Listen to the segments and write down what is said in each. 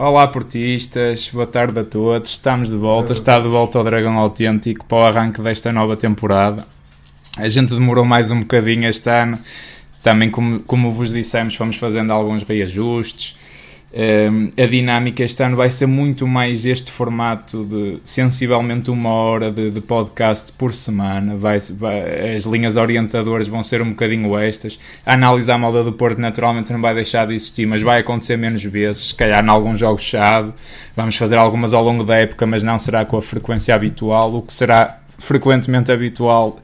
Olá portistas, boa tarde a todos, estamos de volta, está de volta ao Dragão Autêntico para o arranque desta nova temporada. A gente demorou mais um bocadinho este ano, também como, como vos dissemos fomos fazendo alguns reajustes, a dinâmica este ano vai ser muito mais este formato de sensivelmente uma hora de, de podcast por semana. Vai, vai, as linhas orientadoras vão ser um bocadinho estas. A análise à moda do Porto naturalmente não vai deixar de existir, mas vai acontecer menos vezes. Se calhar em alguns jogos-chave. Vamos fazer algumas ao longo da época, mas não será com a frequência habitual. O que será frequentemente habitual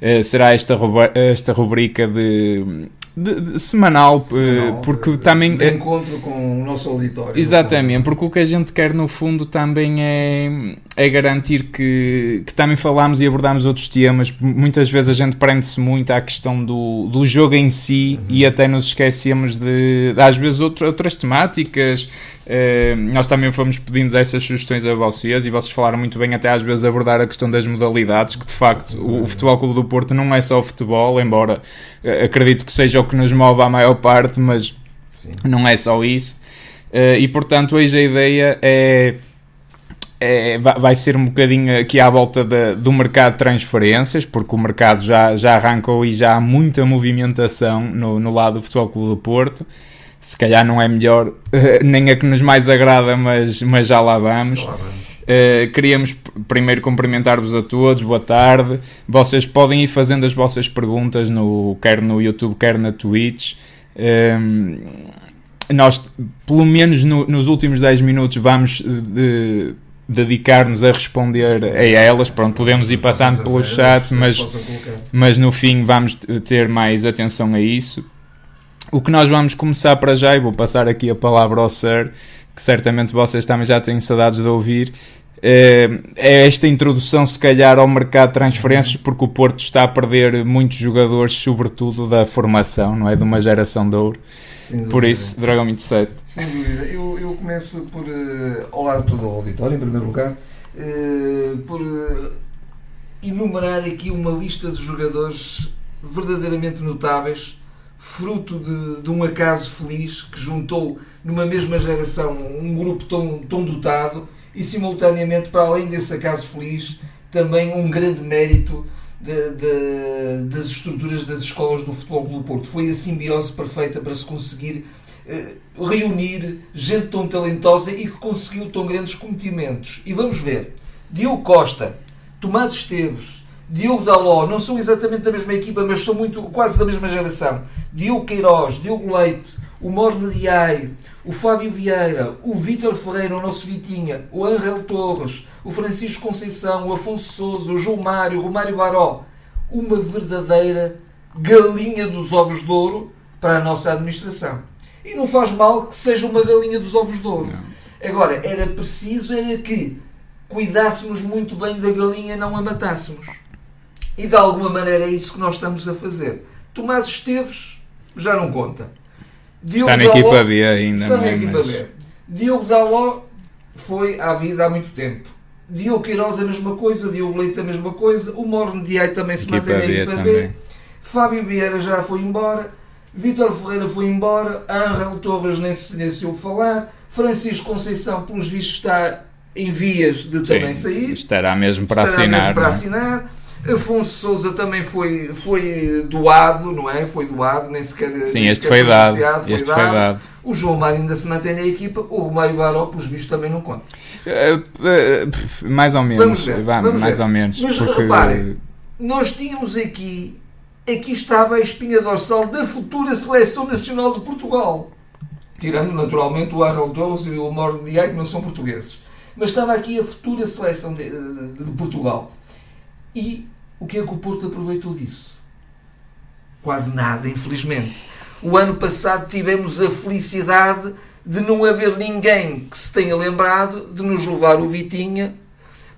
uh, será esta, esta rubrica de de, de, semanal, semanal, porque de, também. De encontro com o nosso auditório. Exatamente, porque o que a gente quer no fundo também é, é garantir que, que também falamos e abordamos outros temas. Muitas vezes a gente prende-se muito à questão do, do jogo em si uhum. e até nos esquecemos de, de às vezes, outro, outras temáticas. Uh, nós também fomos pedindo essas sugestões a vocês e vocês falaram muito bem, até às vezes, abordar a questão das modalidades, que de facto o, o Futebol Clube do Porto não é só o futebol, embora uh, acredito que seja o que nos move à maior parte, mas Sim. não é só isso. Uh, e portanto, hoje a ideia é, é, vai ser um bocadinho aqui à volta de, do mercado de transferências, porque o mercado já, já arrancou e já há muita movimentação no, no lado do Futebol Clube do Porto se calhar não é melhor, nem a que nos mais agrada, mas, mas já lá vamos. Já lá vamos. Uh, queríamos primeiro cumprimentar-vos a todos, boa tarde. Vocês podem ir fazendo as vossas perguntas, no, quer no YouTube, quer na Twitch. Uh, nós, pelo menos no, nos últimos 10 minutos, vamos eh, de, dedicar-nos a responder a elas. Pronto, podemos ir passando pelo chat, mas, mas no fim vamos ter mais atenção a isso. O que nós vamos começar para já, e vou passar aqui a palavra ao Sir, que certamente vocês também já têm saudades de ouvir, eh, é esta introdução, se calhar, ao mercado de transferências, porque o Porto está a perder muitos jogadores, sobretudo da formação, não é? De uma geração de ouro. Por isso, Dragão 27. Sem dúvida. Eu, eu começo por, uh, ao lado todo o auditório, em primeiro lugar, uh, por uh, enumerar aqui uma lista de jogadores verdadeiramente notáveis fruto de, de, um acaso feliz que juntou numa mesma geração um grupo tão, tão dotado e simultaneamente, para além desse acaso feliz, também um grande mérito de, de, das estruturas das escolas do Futebol do Porto. Foi a simbiose perfeita para se conseguir uh, reunir gente tão talentosa e que conseguiu tão grandes cometimentos. E vamos ver, Diogo Costa, Tomás Esteves, Diogo Daló, não são exatamente da mesma equipa, mas são muito, quase da mesma geração. Diogo Queiroz, Diogo Leite, o Morne Diai, o Fábio Vieira, o Vítor Ferreira, o nosso Vitinha, o Angel Torres, o Francisco Conceição, o Afonso Souza, o João Mário, o Romário Baró. Uma verdadeira galinha dos ovos de ouro para a nossa administração. E não faz mal que seja uma galinha dos ovos de ouro. Não. Agora, era preciso era que cuidássemos muito bem da galinha e não a matássemos. E de alguma maneira é isso que nós estamos a fazer. Tomás Esteves já não conta. Diogo está na Daló, equipa B ainda. Está na é, equipa mas... B. Diogo Daló foi à vida há muito tempo. Diogo Queiroz a mesma coisa, Diogo Leite a mesma coisa, o Morne Diay também se equipa mantém na equipa B. B. Fábio Vieira já foi embora, Vítor Ferreira foi embora, Angel Torres nem se silenciou falar, Francisco Conceição, pelos vistos, está em vias de também Sim, sair. Estará mesmo para estará assinar. Mesmo para é? assinar. Afonso Souza também foi, foi doado, não é? Foi doado, nem sequer. Sim, nem este foi dado. Foi este dado. foi dado. O João Mário ainda se mantém na equipa, o Romário Baró, pelos bichos, também não conta. Uh, uh, mais ou menos. Vamos ver. Vamos mais ver. ou menos. Mas porque... reparem, nós tínhamos aqui, aqui estava a espinha dorsal da futura Seleção Nacional de Portugal. Tirando naturalmente o Arrel Torres e o Mauro Diago, que não são portugueses. Mas estava aqui a futura seleção de, de, de Portugal. E o que é que o Porto aproveitou disso? Quase nada, infelizmente. O ano passado tivemos a felicidade de não haver ninguém que se tenha lembrado de nos levar o Vitinha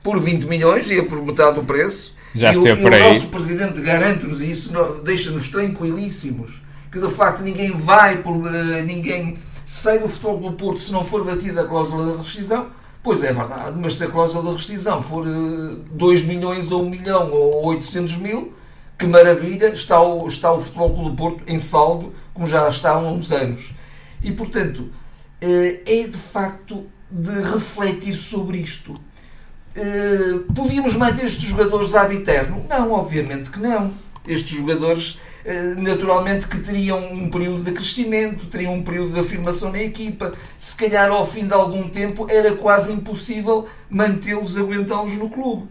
por 20 milhões, ia por metade do preço. Já e, o, e o nosso presidente garante-nos isso, deixa-nos tranquilíssimos, que de facto ninguém vai, por, uh, ninguém sai do futebol do Porto se não for batida a cláusula da rescisão, Pois é verdade, mas se a cláusula de rescisão for 2 eh, milhões ou 1 milhão ou 800 mil, que maravilha, está o, está o Futebol Clube do Porto em saldo, como já está há uns anos. E, portanto, é de facto de refletir sobre isto. Podíamos manter estes jogadores ab eterno? Não, obviamente que não. Estes jogadores naturalmente que teriam um período de crescimento, teriam um período de afirmação na equipa. Se calhar ao fim de algum tempo era quase impossível mantê-los, aguentá-los no clube.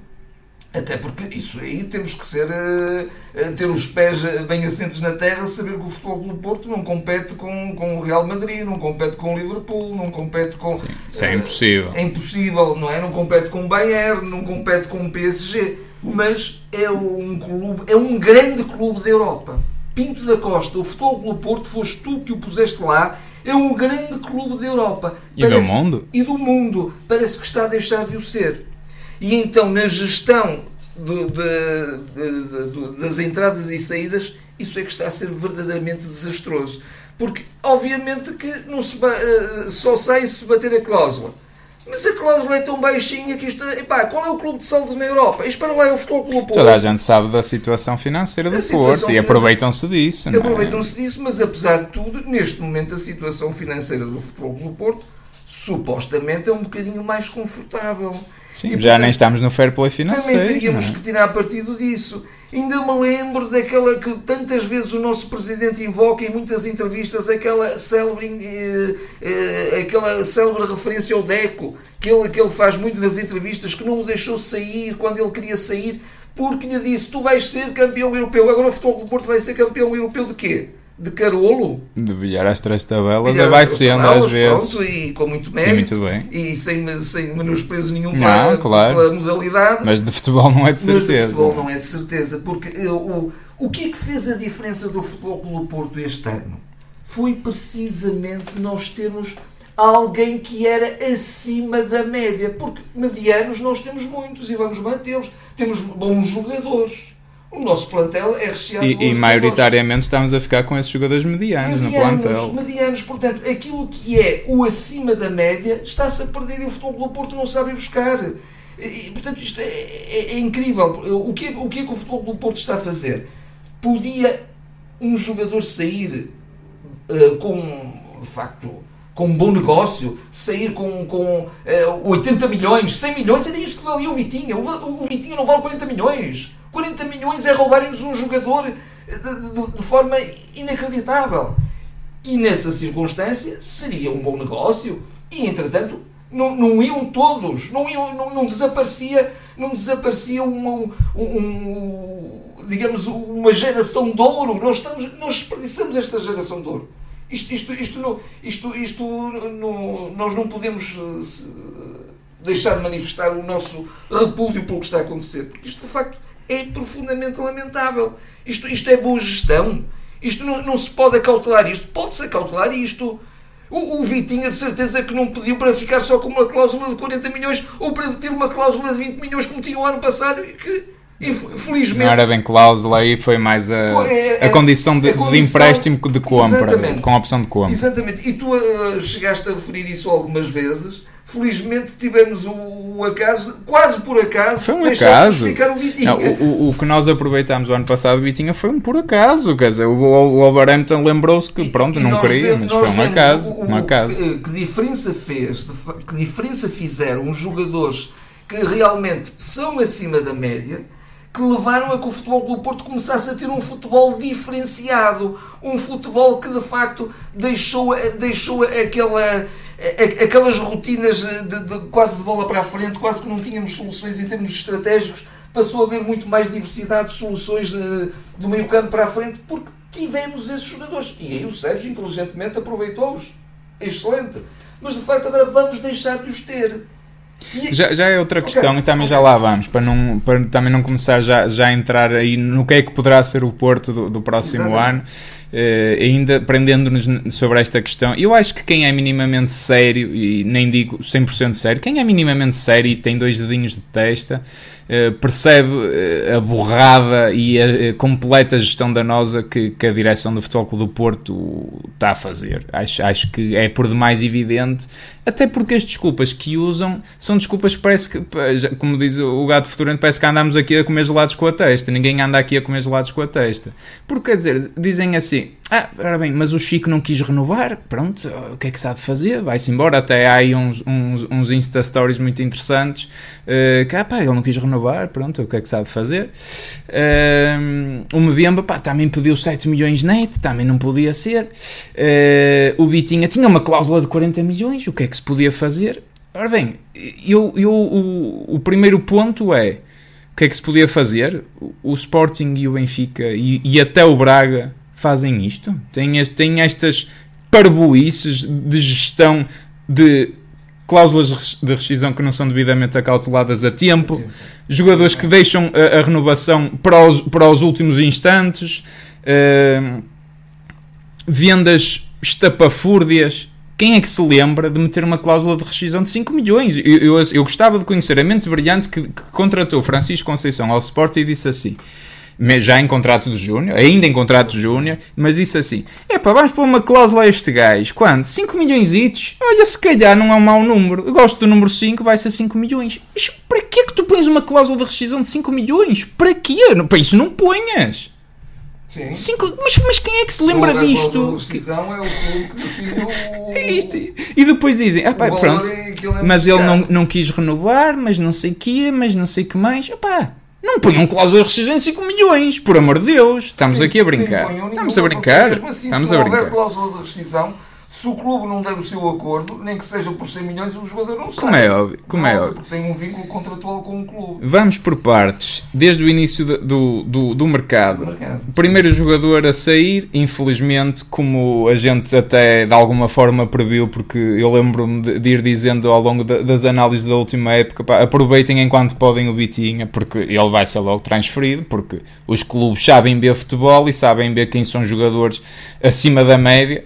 Até porque isso aí temos que ser uh, ter os pés bem assentes na terra, saber que o Futebol do Porto não compete com, com o Real Madrid, não compete com o Liverpool, não compete com. Sim, isso é impossível. É impossível, não é? Não compete com o Bayern, não compete com o PSG. Mas é um clube, é um grande clube da Europa. Pinto da Costa, o Futebol do Porto, foste tu que o puseste lá, é um grande clube da Europa. E Parece, do mundo? E do mundo. Parece que está a deixar de o ser. E então, na gestão do, de, de, de, das entradas e saídas, isso é que está a ser verdadeiramente desastroso. Porque, obviamente, que não se, uh, só sai se bater a cláusula. Mas a cláusula é tão baixinha que isto. Epá, qual é o clube de saldos na Europa? Espera lá, é o Futebol Clube Porto. Toda a gente sabe da situação financeira do Porto e aproveitam-se disso. É? Aproveitam-se disso, mas apesar de tudo, neste momento a situação financeira do Futebol Clube Porto supostamente é um bocadinho mais confortável. Sim, e, já portanto, nem estamos no fair play financeiro. Também teríamos é? que tirar partido disso. Ainda me lembro daquela que tantas vezes o nosso presidente invoca em muitas entrevistas, aquela célebre, eh, eh, aquela célebre referência ao Deco, que ele, que ele faz muito nas entrevistas, que não o deixou sair quando ele queria sair, porque lhe disse: Tu vais ser campeão europeu. Agora o futebol do Porto vai ser campeão europeu de quê? De Carolo. De bilhar às três tabelas, bilhar vai sendo tabelas, às vezes. Pronto, e com muito mérito. E, muito bem. e sem, sem menosprezo nenhum não, para, claro. pela modalidade. Mas de futebol não é de certeza. Mas de futebol não é de certeza. Porque eh, o, o que é que fez a diferença do futebol pelo Porto este ano? Foi precisamente nós termos alguém que era acima da média. Porque medianos nós temos muitos e vamos mantê-los. Temos bons jogadores o nosso plantel é recheado e, de E maioritariamente estamos a ficar com esses jogadores medianos, medianos no plantel. Medianos, portanto, aquilo que é o acima da média está-se a perder e o futebol do Porto não sabe buscar. E, portanto, isto é, é, é, incrível. O que, é, o que é que o futebol do Porto está a fazer? Podia um jogador sair uh, com, de facto, com um bom negócio, sair com, com uh, eh, 80 milhões, 100 milhões, era isso que valia o Vitinha. O, o Vitinha não vale 40 milhões. 40 milhões é roubarem-nos um jogador de, de, de, forma inacreditável. E nessa circunstância seria um bom negócio. E entretanto, não, não iam todos, não, iam, não, não desaparecia, não desaparecia uma, um, um, digamos, uma geração de ouro. Nós, estamos, nós desperdiçamos esta geração de ouro. Isto, isto, isto, isto, isto não, nós não podemos eh, deixar de manifestar o nosso repúdio pelo que está a acontecer, porque isto de facto é profundamente lamentável. Isto, isto é boa gestão. Isto não, não se pode acautelar isto. Pode-se acautelar isto. O, o Vitinha de certeza que não pediu para ficar só com uma cláusula de 40 milhões ou para ter uma cláusula de 20 milhões como tinha o ano passado e que infelizmente. Não era bem cláusula aí, foi mais a, foi, é, a, condição, de, a condição de empréstimo de compra, com a opção de compra. Exatamente. E tu uh, chegaste a referir isso algumas vezes felizmente tivemos o, o, acaso, quase por acaso, foi um acaso. ficar o Vitinha. Não, o, o, o, que nós aproveitámos o ano passado, o Vitinha, foi um por acaso. Quer dizer, o, o Wolverhampton lembrou-se que, pronto, e, não queria, mas foi um acaso. um acaso. Que diferença fez, que diferença fizeram os jogadores que realmente são acima da média que levaram a que o Futebol do Porto começasse a ter um futebol diferenciado, um futebol que de facto deixou, deixou aquela, aquelas rotinas de, de, quase de bola para a frente, quase que não tínhamos soluções em termos estratégicos, passou a haver muito mais diversidade de soluções eh, do meio campo para a frente, porque tivemos esses jogadores. E aí o Sérgio inteligentemente aproveitou-os. Excelente. Mas de facto agora vamos deixar de os ter. Já, já é outra questão okay. e também okay. já lá vamos, para, não, para também não começar já, já a entrar aí no que é que poderá ser o Porto do, do próximo Exatamente. ano. Uh, ainda prendendo-nos sobre esta questão, eu acho que quem é minimamente sério, e nem digo 100% sério, quem é minimamente sério e tem dois dedinhos de testa, uh, percebe uh, a borrada e a, a, completa gestão danosa que, que a direção do Futebol Clube do Porto está a fazer. Acho, acho que é por demais evidente, até porque as desculpas que usam são desculpas que parece que, como diz o gato futurante, parece que andamos aqui a comer gelados com a testa. Ninguém anda aqui a comer gelados com a testa. Porque quer dizer, dizem assim assim: ah, ora bem, mas o Chico não quis renovar, pronto, o que é que se há de fazer? Vai-se embora. Até há aí uns, uns, uns Insta Stories muito interessantes uh, que, ah, pá, ele não quis renovar, pronto, o que é que de fazer? Uh, o Mbemba, pá, também pediu 7 milhões net, também não podia ser. Uh, o Bitinha tinha uma cláusula de 40 milhões, o que é que se podia fazer? Ora bem, eu, eu, o, o primeiro ponto é que é que se podia fazer? O Sporting e o Benfica e, e até o Braga fazem isto? Têm, têm estas parboices de gestão de cláusulas de rescisão que não são devidamente acauteladas a tempo, jogadores que deixam a, a renovação para os, para os últimos instantes, uh, vendas estapafúrdias quem é que se lembra de meter uma cláusula de rescisão de 5 milhões? Eu, eu, eu gostava de conhecer a mente brilhante que, que contratou Francisco Conceição ao Sport e disse assim já em contrato de Júnior, ainda em contrato de Júnior, mas disse assim: Epá, vamos pôr uma cláusula a este gajo. Quanto? 5 milhões itos? Olha, se calhar não é um mau número. Eu gosto do número 5, vai ser 5 milhões. Mas para que é que tu pões uma cláusula de rescisão de 5 milhões? Para quê? Para isso não ponhas. Sim. Cinco, mas, mas quem é que se lembra disto? A é o clube que define o. É isto. E depois dizem, ah, pá, pronto, é mas ele não, não quis renovar, mas não sei o quê, mas não sei o que mais. Epá, não ponham cláusula de rescisão de 5 milhões, por amor de Deus. Estamos aqui a brincar. Estamos a brincar. Assim, Estamos a brincar. Se cláusula de rescisão, se o clube não der o seu acordo, nem que seja por 100 milhões, o jogador não sabe. Como é óbvio. Como não, é óbvio. Porque tem um vínculo contratual com o clube. Vamos por partes. Desde o início do, do, do mercado. mercado. Primeiro jogador a sair, infelizmente, como a gente até de alguma forma previu, porque eu lembro-me de, de, ir dizendo ao longo das análises da última época, pá, aproveitem enquanto podem o Bitinha, porque ele vai ser logo transferido, porque os clubes sabem ver futebol e sabem ver quem são jogadores acima da média.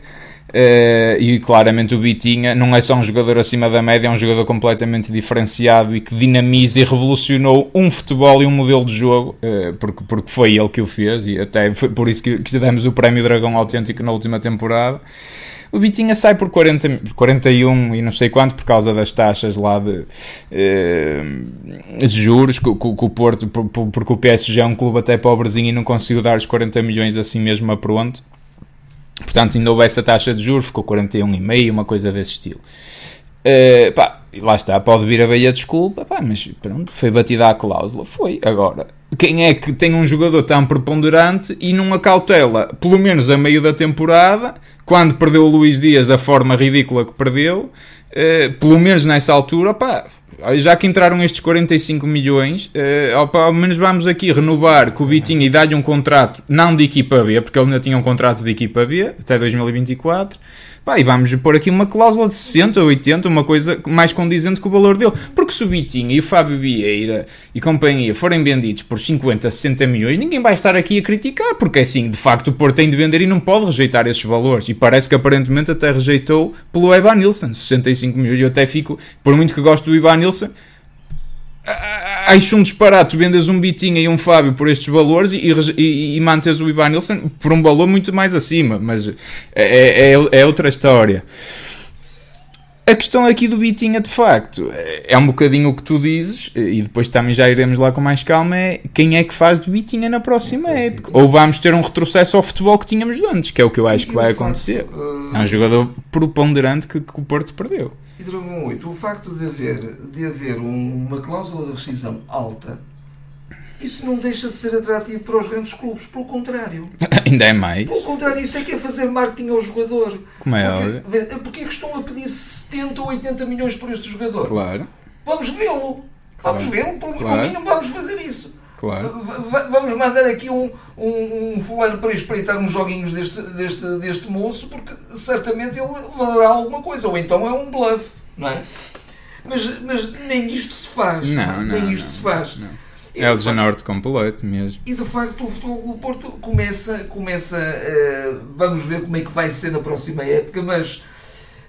Uh, e claramente o Bitinha não é só um jogador acima da média, é um jogador completamente diferenciado e que dinamiza e revolucionou um futebol e um modelo de jogo, uh, porque, porque foi ele que o fez e até foi por isso que, que demos o prémio Dragão Autêntico na última temporada. O Bitinha sai por 40, 41 e não sei quanto por causa das taxas lá de, uh, de juros que o Porto, porque o PSG é um clube até pobrezinho e não conseguiu dar os 40 milhões assim mesmo a pronto. Portanto, ainda houve essa taxa de juros, ficou 41,5, uma coisa desse estilo. Uh, pá, lá está, pode vir a veia desculpa, pá, mas pronto, foi batida a cláusula. Foi. Agora, quem é que tem um jogador tão preponderante e não acautela, pelo menos a meio da temporada, quando perdeu o Luís Dias da forma ridícula que perdeu, uh, pelo menos nessa altura, pá, já que entraram estes 45 milhões, uh, ao menos vamos aqui renovar com o Vitinho e dar-lhe um contrato, não de equipa B, porque ele ainda tinha um contrato de equipa B até 2024. Pá, e vamos pôr aqui uma cláusula de 60 ou 80, uma coisa mais condizente com o valor dele. Porque se o Vitinho e o Fábio Vieira e companhia forem vendidos por 50, 60 milhões, ninguém vai estar aqui a criticar, porque assim, de facto, o Porto tem de vender e não pode rejeitar esses valores. E parece que aparentemente até rejeitou pelo Evan Nilsson, 65 milhões. Eu até fico, por muito que gosto do Ivan Nilsson, acho um disparate, vendes um Bitinha e um Fábio por estes valores e, e, e mantes o Ivan Nilsson por um valor muito mais acima, mas é, é, é outra história. A questão aqui do Bitinha, de facto, é um bocadinho o que tu dizes, e depois também já iremos lá com mais calma, é quem é que faz do Bitinha na próxima época. Ou vamos ter um retrocesso ao futebol que tínhamos antes, que é o que eu acho que vai acontecer. É um jogador preponderante que, que o Porto perdeu. E Dragão 8, o facto de haver, de haver um, uma cláusula de rescisão alta, isso não deixa de ser atrativo para os grandes clubes. Pelo contrário. Ainda é mais. Pelo contrário, isso é que é fazer marketing ao jogador. Como é porque, porque é que estão a pedir 70 ou 80 milhões por este jogador? Claro. Vamos vê-lo. Vamos vê-lo. Por claro. mínimo vamos fazer isso. Claro. vamos mandar aqui um, um, um fulano para espreitar uns joguinhos deste, deste, deste moço, porque certamente ele valerá alguma coisa. Ou então é um bluff, não é? Mas, mas nem isto se faz. Não, não, nem isto não, se faz. Não. É o desanorte completo mesmo. E de facto o Futebol do Porto começa, começa uh, vamos ver como é que vai ser na próxima época, mas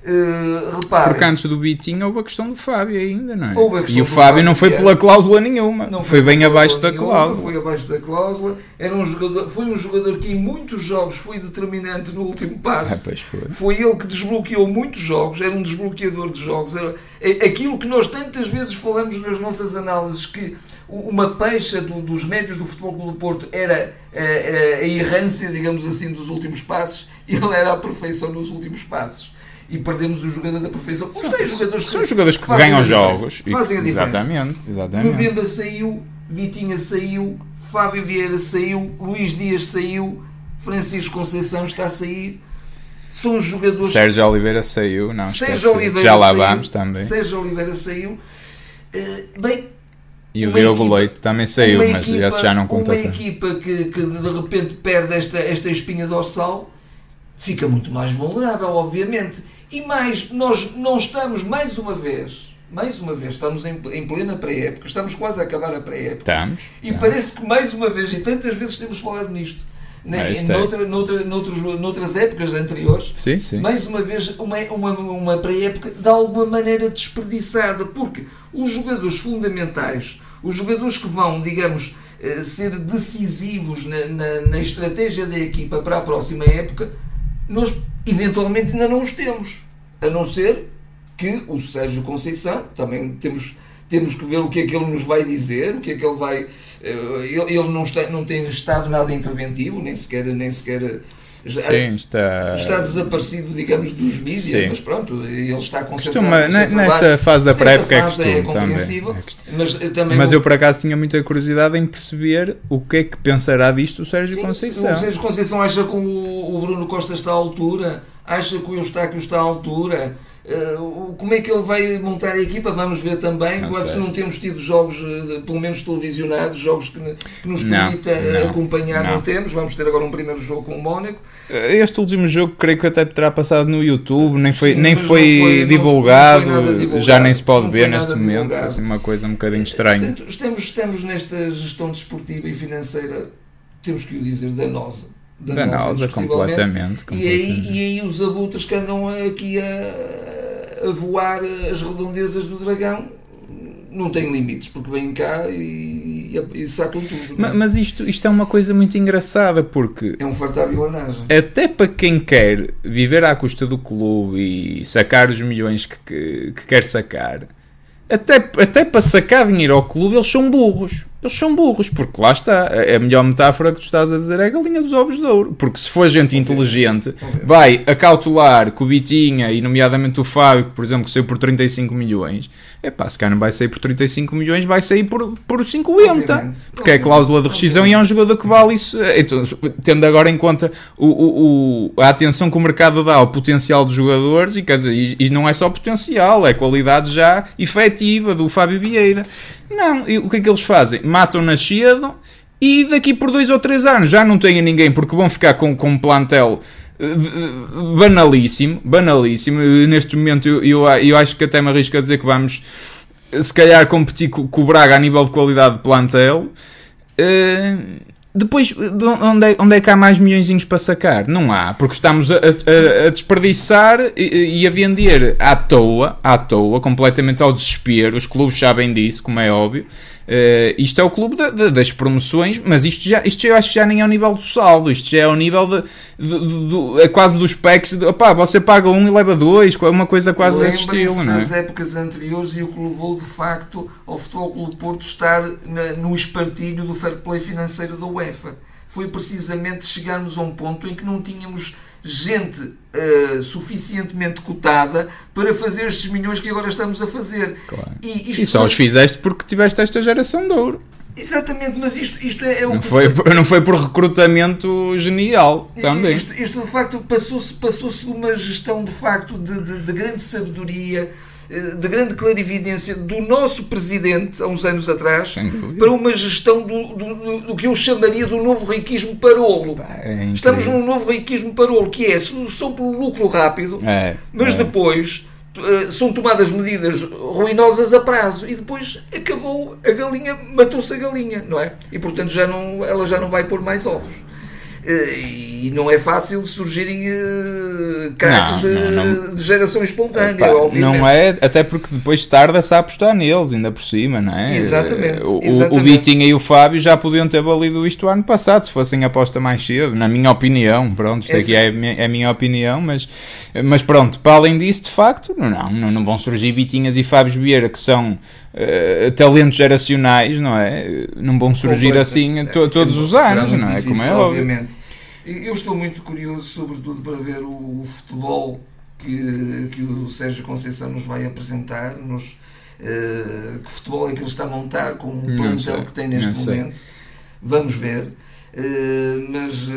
Uh, Porque antes do Bitinho houve a questão do Fábio ainda, não é? E o Fábio não foi pela cláusula nenhuma, não foi, foi bem abaixo da nenhuma, cláusula. Foi abaixo da cláusula. Era um jogador, foi um jogador que em muitos jogos foi determinante no último passo. Ah, foi. foi. ele que desbloqueou muitos jogos, era um desbloqueador de jogos. Era é aquilo que nós tantas vezes falamos nas nossas análises que uma peixa do, dos médios do Futebol Clube do Porto era a, a, a errância, digamos assim, dos últimos passos, e ele era a perfeição nos últimos passos e perdemos o jogador da perfeição. Os São- jogadores São jogadores que, ganham a diferença, jogos. que fazem a e- diferença. Exatamente, exatamente. Mbemba saiu, Vitinha saiu, Fábio Vieira saiu, Luís Dias saiu, Francisco Conceição está a sair. São jogadores. Sérgio Oliveira saiu, não Sérgio. Oliveira Já lá saiu, vamos também. Sérgio Oliveira saiu. Eh, bem, E o Diogo equipa- Leite também saiu, mas equipa- esse já não conta Uma tanto. equipa que, que de repente perde esta, esta espinha dorsal fica muito mais vulnerável, obviamente. E mais, nós não estamos mais uma vez, mais uma vez, estamos em, em plena pré-época, estamos quase a acabar a pré-época. Estamos. E estamos. parece que mais uma vez, e tantas vezes temos falado nisto, né, noutra, noutra, noutros, noutras épocas anteriores, Sim, sim. mais uma vez uma, uma, uma pré-época de alguma maneira desperdiçada, porque os jogadores fundamentais, os jogadores que vão, digamos, eh, ser decisivos na, na, na estratégia da equipa para a próxima época, nós eventualmente ainda não os temos. A não ser que o Sérgio Conceição, também temos, temos que ver o que é que ele nos vai dizer, o que é que ele vai. eh, Ele, não, está, não tem estado nada interventivo, nem sequer. Nem sequer Sim, está. está desaparecido, digamos, dos mídias, Sim. mas pronto, ele está concentrado Costuma, trabalho. nesta fase da pré-época é fase costume é também. compreensível, É costume. Mas, eh, também Mas eu por acaso tinha muita curiosidade em perceber o que é que pensará disto o Sérgio Sim, Conceição. O Sérgio Conceição acha que o, o Bruno Costa está à altura, acha que o Eustáquio está à altura. O- como é que ele vai montar a equipa? Vamos ver também. Não Quase sei. que não temos tido jogos, eh, pelo menos televisionados, jogos que, que nos Não, permita eh, não, acompanhar, não. não. temos. Vamos ter agora um primeiro jogo com o Mónaco. Este último jogo creio que até terá passado no YouTube, nem foi, Sim, nem foi, não foi- não- divulgado, não foi divulgado. já nem se pode Não ver neste momento, divulgado. assim uma coisa um bocadinho estranha. Portanto, estamos, estamos nesta gestão desportiva e financeira, temos que o dizer, danosa. Danosa, indiscutivelmente. completamente. E aí, completamente. e aí os abutres que andam aqui a, a voar as redondezas do dragão não têm limites, porque vêm cá e, e, e sacam tudo. é? Ma- Mas isto, isto é uma coisa muito engraçada porque É um fartar vilanagem. até para quem quer viver à custa do clube e sacar os milhões que, que, que quer sacar, até, até para sacar dinheiro ao clube, eles são burros. Eles são burros, porque lá está. A a melhor metáfora que tu estás a dizer é a galinha dos ovos de ouro. Porque se for gente inteligente, vai acautelar que o Bitinha, e nomeadamente o Fábio, que por exemplo que saiu por 35 milhões, é pá, se cá não vai sair por 35 milhões, vai sair por, por 50. Obviamente. Porque é cláusula de rescisão e é um jogador que vale isso. Então, tendo agora em conta o, o- o- a atenção que o mercado dá ao potencial dos jogadores, e quer dizer, e, e não é só potencial, é qualidade já efetiva do Fábio Vieira. Não, e o que é que eles fazem? Matam-na cedo e daqui por dois ou três anos já não têm ninguém porque vão ficar com, com um plantel eh, banalíssimo, banalíssimo. Neste momento eu, eu, eu acho que até me arrisco a dizer que vamos se calhar competir co- com o Braga a nível de qualidade de plantel. Eh, depois, de onde é, onde é que há mais milhões para sacar? Não há, porque estamos a, a- a desperdiçar e, e a vender à toa, à toa, completamente ao desespero. Os clubes sabem disso, como é óbvio. Eh, isto é o clube da- da- das promoções, mas isto, já, isto eu acho que já nem é ao nível do saldo, isto já é ao nível de, de- de- do- é quase dos packs. De, opá, você paga um e leva dois, uma coisa quase desse estilo, não é? das épocas anteriores e o que levou de facto ao Futebol Clube de Porto estar na- no espartilho do fair play financeiro da UEFA. Foi precisamente chegarmos a um ponto em que não tínhamos gente eh, suficientemente cotada para fazer estes milhões que agora estamos a fazer. Claro. E, isto E só os fizeste porque tiveste esta geração de ouro. Exatamente, mas isto, isto é, é o Não foi, não foi por recrutamento genial também. Isto, isto, de facto passou-se passou de uma gestão de facto de, de- de grande sabedoria, de grande clarividência do nosso presidente há uns anos atrás para uma gestão do, do, do- que eu chamaria do novo riquismo parolo. É. Estamos num novo riquismo parolo, que é solução pelo lucro rápido, É, mas é. depois eh, são tomadas medidas ruinosas a prazo e depois acabou a galinha, matou-se a galinha, não é? E portanto já não, ela já não vai pôr mais ovos. E não é fácil surgirem uh, craques de geração espontânea, obviamente. Não é, até porque depois tarda-se a apostar neles, ainda por cima, não é? Exatamente. O, exatamente. o Bitinha e o Fábio já podiam ter valido isto ano passado, se fossem aposta mais cedo, na minha opinião. Pronto, isto aqui é, é a minha opinião, mas, mas pronto, para além disso, de facto, não, não, não vão surgir Bitinhas e Fábios Vieira, que são uh, talentos geracionais, não é? Não vão surgir assim to, todos os anos, não é? Como é obviamente. Eu estou muito curioso, sobretudo, para ver o, o futebol que, que o Sérgio Conceição nos vai apresentar, nos, uh, que futebol é que ele está a montar com o plantel que tem neste momento. Vamos ver. Uh, mas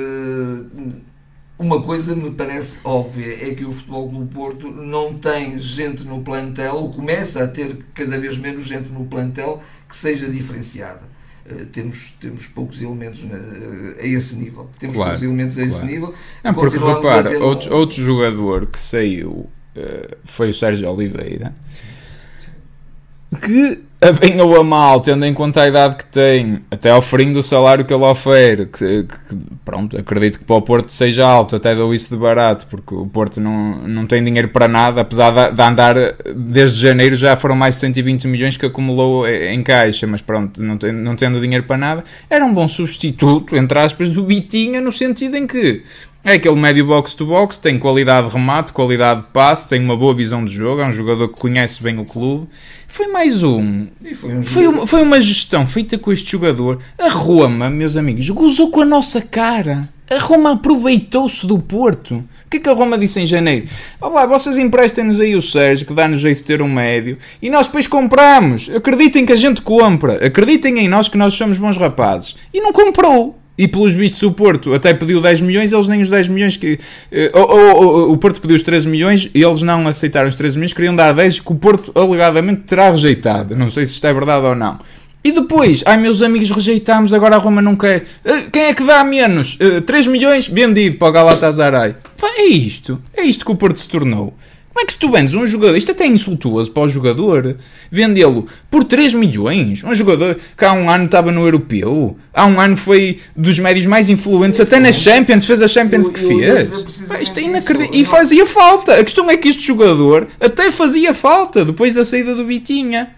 uma coisa me parece óbvia é que o Futebol do Porto não tem gente no plantel, ou começa a ter cada vez menos gente no plantel que seja diferenciada. Uh, temos, temos poucos elementos na, a esse nível. Temos claro, poucos elementos a esse nível. Não, porque repara, outro, um... outro jogador que saiu uh, foi o Sérgio Oliveira que a bem ou a mal, tendo em conta a idade que tem, até ao fim do salário que ele oferece, que, que, pronto, acredito que para o Porto seja alto, até dou isso de barato, porque o Porto não, não tem dinheiro para nada, apesar de, de andar desde janeiro já foram mais de 120 milhões que acumulou em caixa, mas pronto, não, tem, não tendo dinheiro para nada, era um bom substituto, entre aspas, do Bitinha, no sentido em que é aquele médio box-to-box, tem qualidade de remate, qualidade de passe, tem uma boa visão de jogo, é um jogador que conhece bem o clube. Foi mais um. Foi, um foi, uma, foi uma gestão feita com este jogador. A Roma, meus amigos, gozou com a nossa cara. A Roma aproveitou-se do Porto. O que é que a Roma disse em janeiro? Olá, vocês emprestem-nos aí o Sérgio, que dá-nos jeito de ter um médio, e nós depois compramos. Acreditem que a gente compra. Acreditem em nós que nós somos bons rapazes. E não comprou. E pelos vistos o Porto até pediu 10 milhões, eles nem os 10 milhões que. Uh, ou, ou, ou, o Porto pediu os 13 milhões e eles não aceitaram os 13 milhões, queriam dar 10 que o Porto alegadamente terá rejeitado. Não sei se isto é verdade ou não. E depois, ai meus amigos, rejeitámos, agora a Roma não quer. Uh, quem é que dá menos? Uh, eh, 3 milhões? Vendido para o Galatasaray. Pá, é isto. É isto que o Porto se tornou. Como é que se tu vendes um jogador, isto até é insultuoso para o jogador, vendê-lo por 3 milhões? Um jogador que há um ano estava no europeu, há um ano foi dos médios mais influentes, até na Champions, fez a Champions eu, que fez. isto é inacreditável. E fazia falta. A questão é que este jogador até fazia falta depois da saída do Bitinha.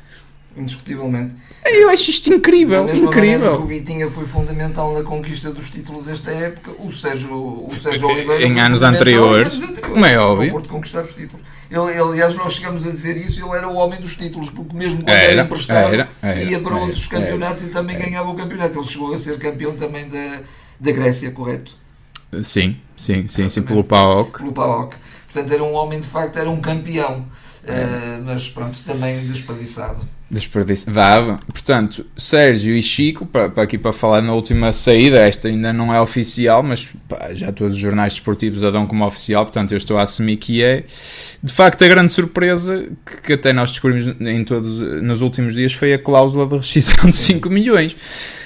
Indiscutivelmente. Eu acho isto incrível, incrível. o Vitinha foi fundamental na conquista dos títulos desta época, o Sérgio, o Sérgio Oliveira em anos anteriores, como é óbvio. Porto conquistar os títulos. Ele, ele, aliás, nós chegamos a dizer isso, ele era o homem dos títulos, porque mesmo quando era, era emprestado, era, era, ia para outros campeonatos e também ganhava o campeonato. Ele chegou a ser campeão também da, da Grécia, correto? Sim, sim, sim, sim, pelo PAOK. Pelo PAOK. Portanto, era um homem, de facto, era um campeão. Uh, mas pronto, também desperdiçado. Desperdício. Dava. Portanto, Sérgio e Chico, para, para aqui para falar na última saída, esta ainda não é oficial, mas pá, já todos os jornais desportivos a dão como oficial, portanto eu estou a assumir que é. De facto, a grande surpresa que, que até nós descobrimos em todos, nos últimos dias foi a cláusula de rescisão de 5 milhões.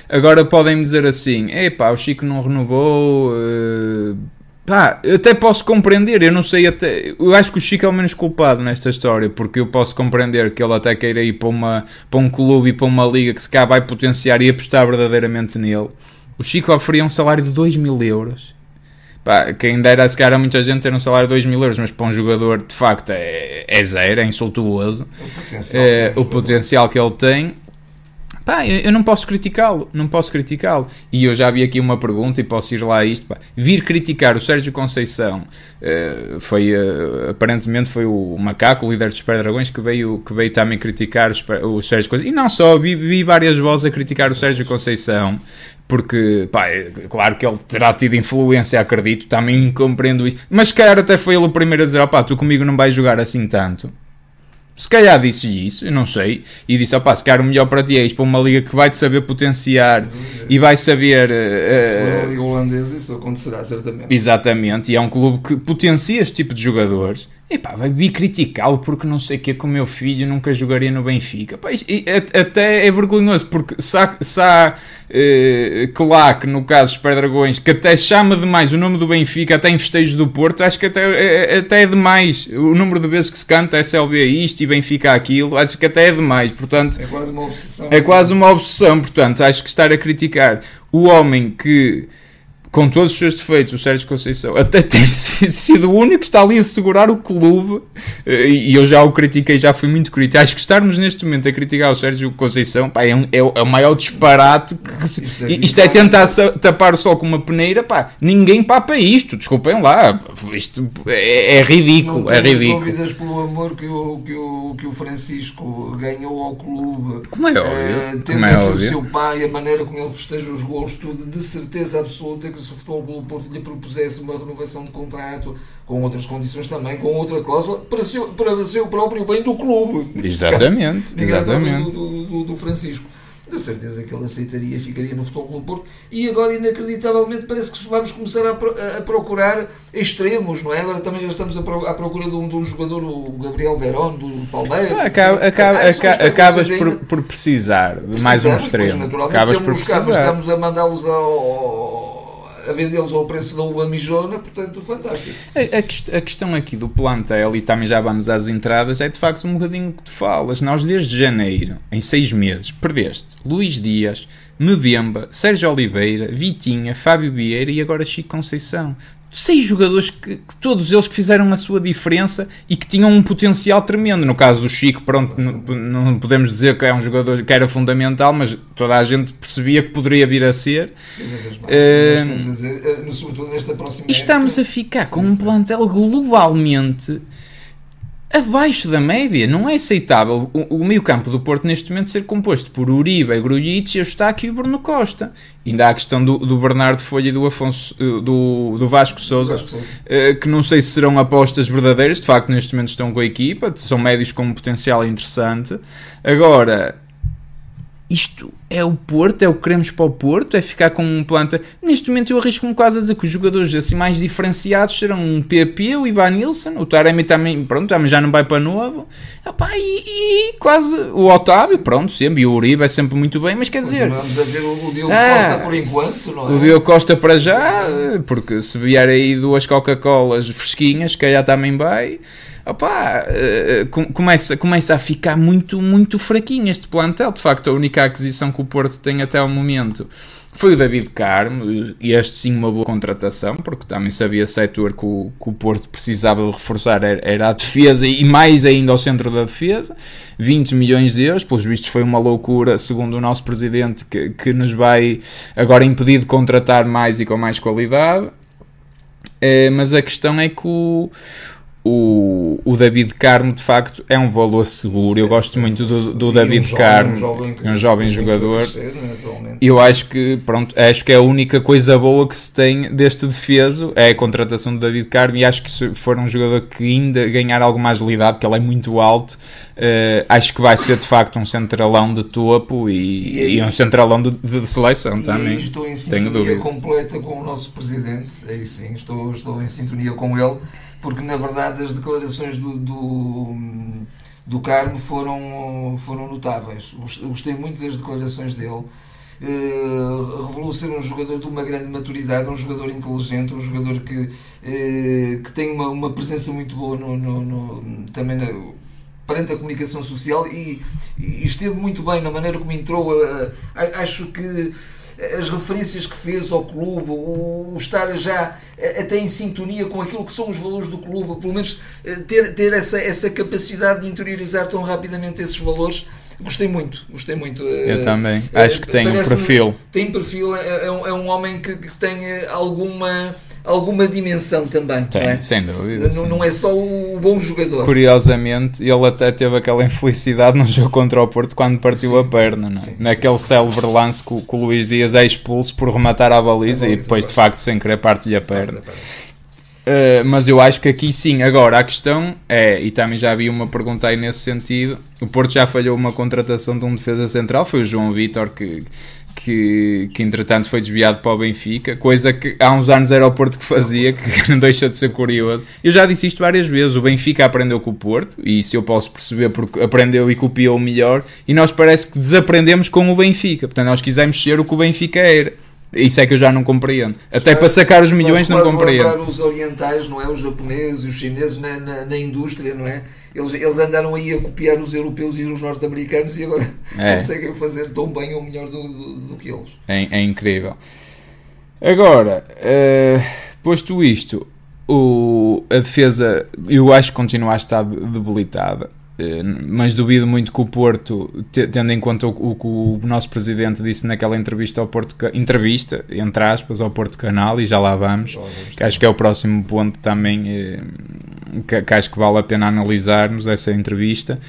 Agora podem dizer assim: epá, o Chico não renovou. Uh, Pá, até posso compreender, eu não sei até. Eu acho que o Chico é o menos culpado nesta história, porque eu posso compreender que ele até queira ir para, uma, para um clube e para uma liga que se cá vai potenciar e apostar verdadeiramente nele. O Chico oferia um salário de 2 mil euros. Pá, quem dera se calhar a muita gente ter um salário de 2 mil euros, mas para um jogador de facto é, é zero, é insultuoso. O potencial, é, o potencial que ele tem Pá, eu, não posso criticá-lo, não posso criticá-lo. E eu já vi aqui uma pergunta e posso ir lá a isto. Pá. Vir criticar o Sérgio Conceição uh, foi, uh, aparentemente, foi o Macaco, o líder dos Super Dragões, que veio, que veio também criticar o, o Sérgio Conceição. E não só, vi, vi várias vozes a criticar o Sérgio Conceição porque, pá, é claro que ele terá tido influência, acredito, também compreendo isso, mas se calhar até foi ele o primeiro a dizer, opá, tu comigo não vais jogar assim tanto, se calhar disse isso, eu não sei, e disse: opá, se calhar o melhor para ti é ir para uma liga que vai-te saber potenciar e vai saber. Uh, se for a liga holandesa, isso acontecerá certamente. Exatamente, e é um clube que potencia este tipo de jogadores. Epá, vai vir criticá-lo porque não sei o que é que o meu filho nunca jogaria no Benfica. Pá, isto, e, até é vergonhoso, porque se há, se há claque, no caso dos Dragões, que até chama demais o nome do Benfica, até em festejos do Porto, acho que até, é, é, até é demais. O número de vezes que se canta SLB isto e Benfica aquilo, acho que até é demais. Portanto, é quase uma obsessão. É quase uma obsessão, portanto, acho que estar a criticar o homem que com todos os seus defeitos, o Sérgio Conceição até tem sido o único que está ali a segurar o clube. Eh, e eu já o critiquei, já fui muito crítico. Acho que estarmos neste momento a criticar o Sérgio Conceição pá, é, um, é, o, é, o maior disparate. Que, se, isto, é, isto é tentar tapar o sol com uma peneira. Pá, ninguém papa isto, desculpem lá. Isto é, é ridículo. Não é ridículo. dúvidas pelo amor que o, que, o, que o Francisco ganhou ao clube. Como é óbvio. É, tendo como é óbvio. o seu pai, a maneira como ele festeja os gols, tudo de certeza absoluta que se o Futebol Clube Porto lhe propusesse uma renovação de contrato com outras condições também, com outra cláusula, para, seu, para seu próprio bem do clube. Exatamente, exatamente. Do, do, do Francisco de certeza que ele aceitaria, ficaria no Futebol Clube Porto. E agora, inacreditavelmente, parece que vamos começar a, a, procurar extremos, não é? Agora também já estamos à procura de um, de um jogador, o Gabriel Verón, do Palmeiras. acaba, acaba, ah, acabas por, por, precisar de mais um extremo. Pois, acabas por precisar. estamos a mandá-los ao a vendê-los ao preço da uva mijona, portanto, fantástico. A, a, a, questão aqui do plantel, e também já vamos às entradas, é de facto um bocadinho que tu falas. Nós, desde janeiro, em seis meses, perdeste Luís Dias, Mebemba, Sérgio Oliveira, Vitinha, Fábio Vieira e agora Chico Conceição seis jogadores que, que, todos eles que fizeram a sua diferença e que tinham um potencial tremendo. No caso do Chico, pronto, não, não podemos dizer que é um jogador que era fundamental, mas toda a gente percebia que poderia vir a ser. Uh, dizer, eh, sobretudo nesta próxima e estamos a ficar com um plantel globalmente abaixo da média. Não é aceitável o, o meio-campo do Porto neste momento ser composto por Uribe, Grujic, Eustáquio e Bruno Costa. Ainda há a questão do, do Bernardo Folha e do, Afonso, eh, do, do Vasco Souza, Vasco. Eh, que não sei se serão apostas verdadeiras. De facto, neste momento estão com a equipa, são médios com um potencial interessante. Agora, isto é o Porto, é o que queremos para o Porto, é ficar com um planta. Neste momento eu arrisco-me quase a dizer que os jogadores assim mais diferenciados serão um PP, o Ivan Nilsson, o Taremi também, pronto, também já não vai para novo. Epá, e, e, quase o Otávio, pronto, sempre, e o Uribe é sempre muito bem, mas quer dizer. Vamos a ver o Diogo ah, Costa por enquanto, não é? O Diogo Costa para já, porque se vier aí duas Coca-Colas fresquinhas, que já também vai opá, uh, começa, começa a ficar muito, muito fraquinho este plantel. De facto, a única aquisição que o Porto tem até o momento foi o David Carmo, e este sim uma boa contratação, porque também sabia setor que o, que o Porto precisava reforçar era, era, a defesa e mais ainda ao centro da defesa. 20 milhões de euros, pelos vistos foi uma loucura, segundo o nosso presidente, que, que nos vai agora impedir de contratar mais e com mais qualidade. É, mas a questão é que o, o, o David Carmo de facto é um valor seguro. Eu gosto muito do, do David um Carmo, um jovem, um jovem jogador. Né, eu acho que pronto, acho que é a única coisa boa que se tem deste defeso é a contratação do David Carmo e acho que se for um jogador que ainda ganhar alguma agilidade, que ele é muito alto, uh, acho que vai ser de facto um centralão de topo e, e, e um centralão de, de seleção também. Estou em sintonia completa com o nosso presidente, aí sim, estou, estou em sintonia com ele porque na verdade as declarações do, do, do Carmo foram, foram notáveis. Gostei muito das declarações dele. Uh, revelou ser um jogador de uma grande maturidade, um jogador inteligente, um jogador que, uh, que tem uma, uma presença muito boa no, no, no também na, perante a comunicação social e, e, esteve muito bem na maneira como entrou. Uh, acho que as referências que fez ao clube, o, estar já até em sintonia com aquilo que são os valores do clube, pelo menos eh, ter, ter essa, essa capacidade de interiorizar tão rapidamente esses valores. Gostei muito, gostei muito. Eu uh, também, acho que tem um perfil. Tem perfil, é, é, um, é um homem que, que tem alguma alguma dimensão também. Tem, não é? sem dúvida. Não, não, é só o bom jogador. Curiosamente, ele até teve aquela infelicidade no jogo contra o Porto quando partiu sim, a perna, não é? sim, Naquele sim. célebre lance que, que, o Luís Dias é expulso por rematar a baliza, a baliza e depois, de facto, sem querer, parte-lhe a perna. Uh, mas eu acho que aqui sim. Agora, a questão é, e também já havia uma pergunta aí nesse sentido: o Porto já falhou uma contratação de um defesa central, foi o João Vitor que que, que entretanto foi desviado para o Benfica, coisa que há uns anos era o Porto que fazia, que não deixa de ser curioso. Eu já disse isto várias vezes: o Benfica aprendeu com o Porto, e isso eu posso perceber porque aprendeu e copiou melhor, e nós parece que desaprendemos com o Benfica. Portanto, nós quisemos ser o que o Benfica era. Isso é que eu já não compreendo. Até para sacar os milhões não compreendo. os orientais, não é? Os japoneses os chineses na, na, na indústria, não é? Eles, eles andaram aí a copiar os europeus e os norte-americanos e agora é. conseguem fazer tão bem ou melhor do, do, do que eles. É, é incrível. Agora, uh, posto isto, o, a defesa eu acho que continua a estar debilitada. Eh, mas duvido muito que o Porto, tendo em conta o que o, nosso presidente disse naquela entrevista ao Porto, entrevista, entre aspas, ao Porto Canal, e já lá vamos, que acho que é o próximo ponto também eh, que, que acho que vale a pena analisarmos essa entrevista.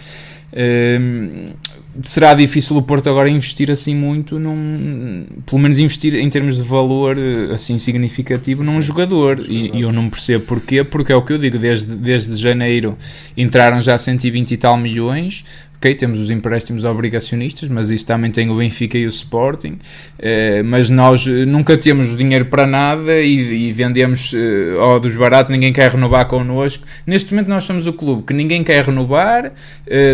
Será difícil o Porto agora investir assim muito num, pelo menos investir em termos de valor eh, assim significativo num jogador. e, e, eu não percebo porquê, porque é o que eu digo desde, desde janeiro entraram já 120 e tal milhões ok, temos os empréstimos obrigacionistas, mas isso também tem o Benfica e o Sporting, eh, mas nós eh, nunca temos dinheiro para nada e, e vendemos oh, dos baratos, ninguém quer renovar connosco. Neste momento nós somos o clube que ninguém quer renovar,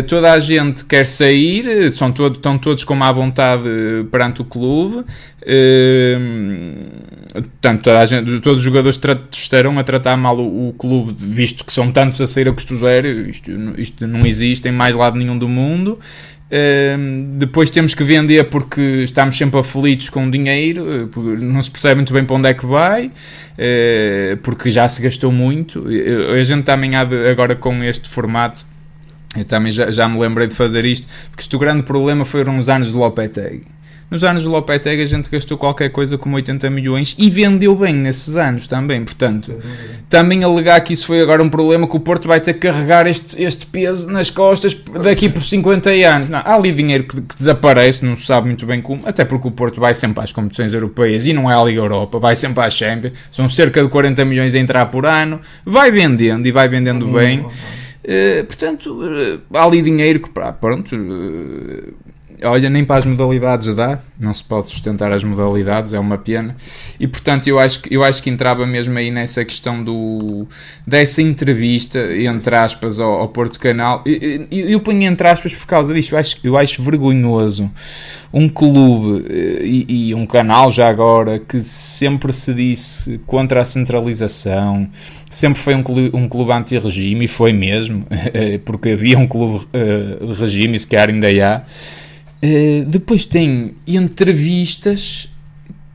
toda a gente quer sair, são todo, estão todos com má vontade perante o clube, Portanto, gente, todos os jogadores estarão a tratar mal o, o, clube, visto que são tantos a sair a custo zero, isto, isto não existe em mais lado nenhum do mundo. Uh, depois temos que vender porque estamos sempre aflitos com o dinheiro, não se percebe muito bem para onde é que vai, uh, porque já se gastou muito. A gente também há de, agora com este formato, eu também já, já me lembrei de fazer isto, porque o grande problema foram os anos de Lopetegui nos anos do Lopetegui a gente gastou qualquer coisa como 80 milhões e vendeu bem nesses anos também. Portanto, também alegar que isso foi agora um problema que o Porto vai ter que carregar este, este peso nas costas daqui por 50 anos. Não, há ali dinheiro que, que, desaparece, não se sabe muito bem como, até porque o Porto vai sempre às competições europeias e não é a Liga Europa, vai sempre à Champions. São cerca de 40 milhões a entrar por ano. Vai vendendo e vai vendendo bem. Uh, portanto, uh, há ali dinheiro que, pronto, uh, olha, nem para as modalidades dá, não se pode sustentar as modalidades, é uma pena. E portanto, eu acho, eu acho que entrava mesmo aí nessa questão do, dessa entrevista, entre aspas, ao, ao Porto Canal. E, eu, eu ponho entre aspas por causa disto, eu acho, eu acho vergonhoso um clube eh, e, e um canal já agora que sempre se disse contra a centralização, sempre foi um clube, um clube anti-regime, e foi mesmo, porque havia um clube uh, regime, se calhar ainda há Uh, depois tem entrevistas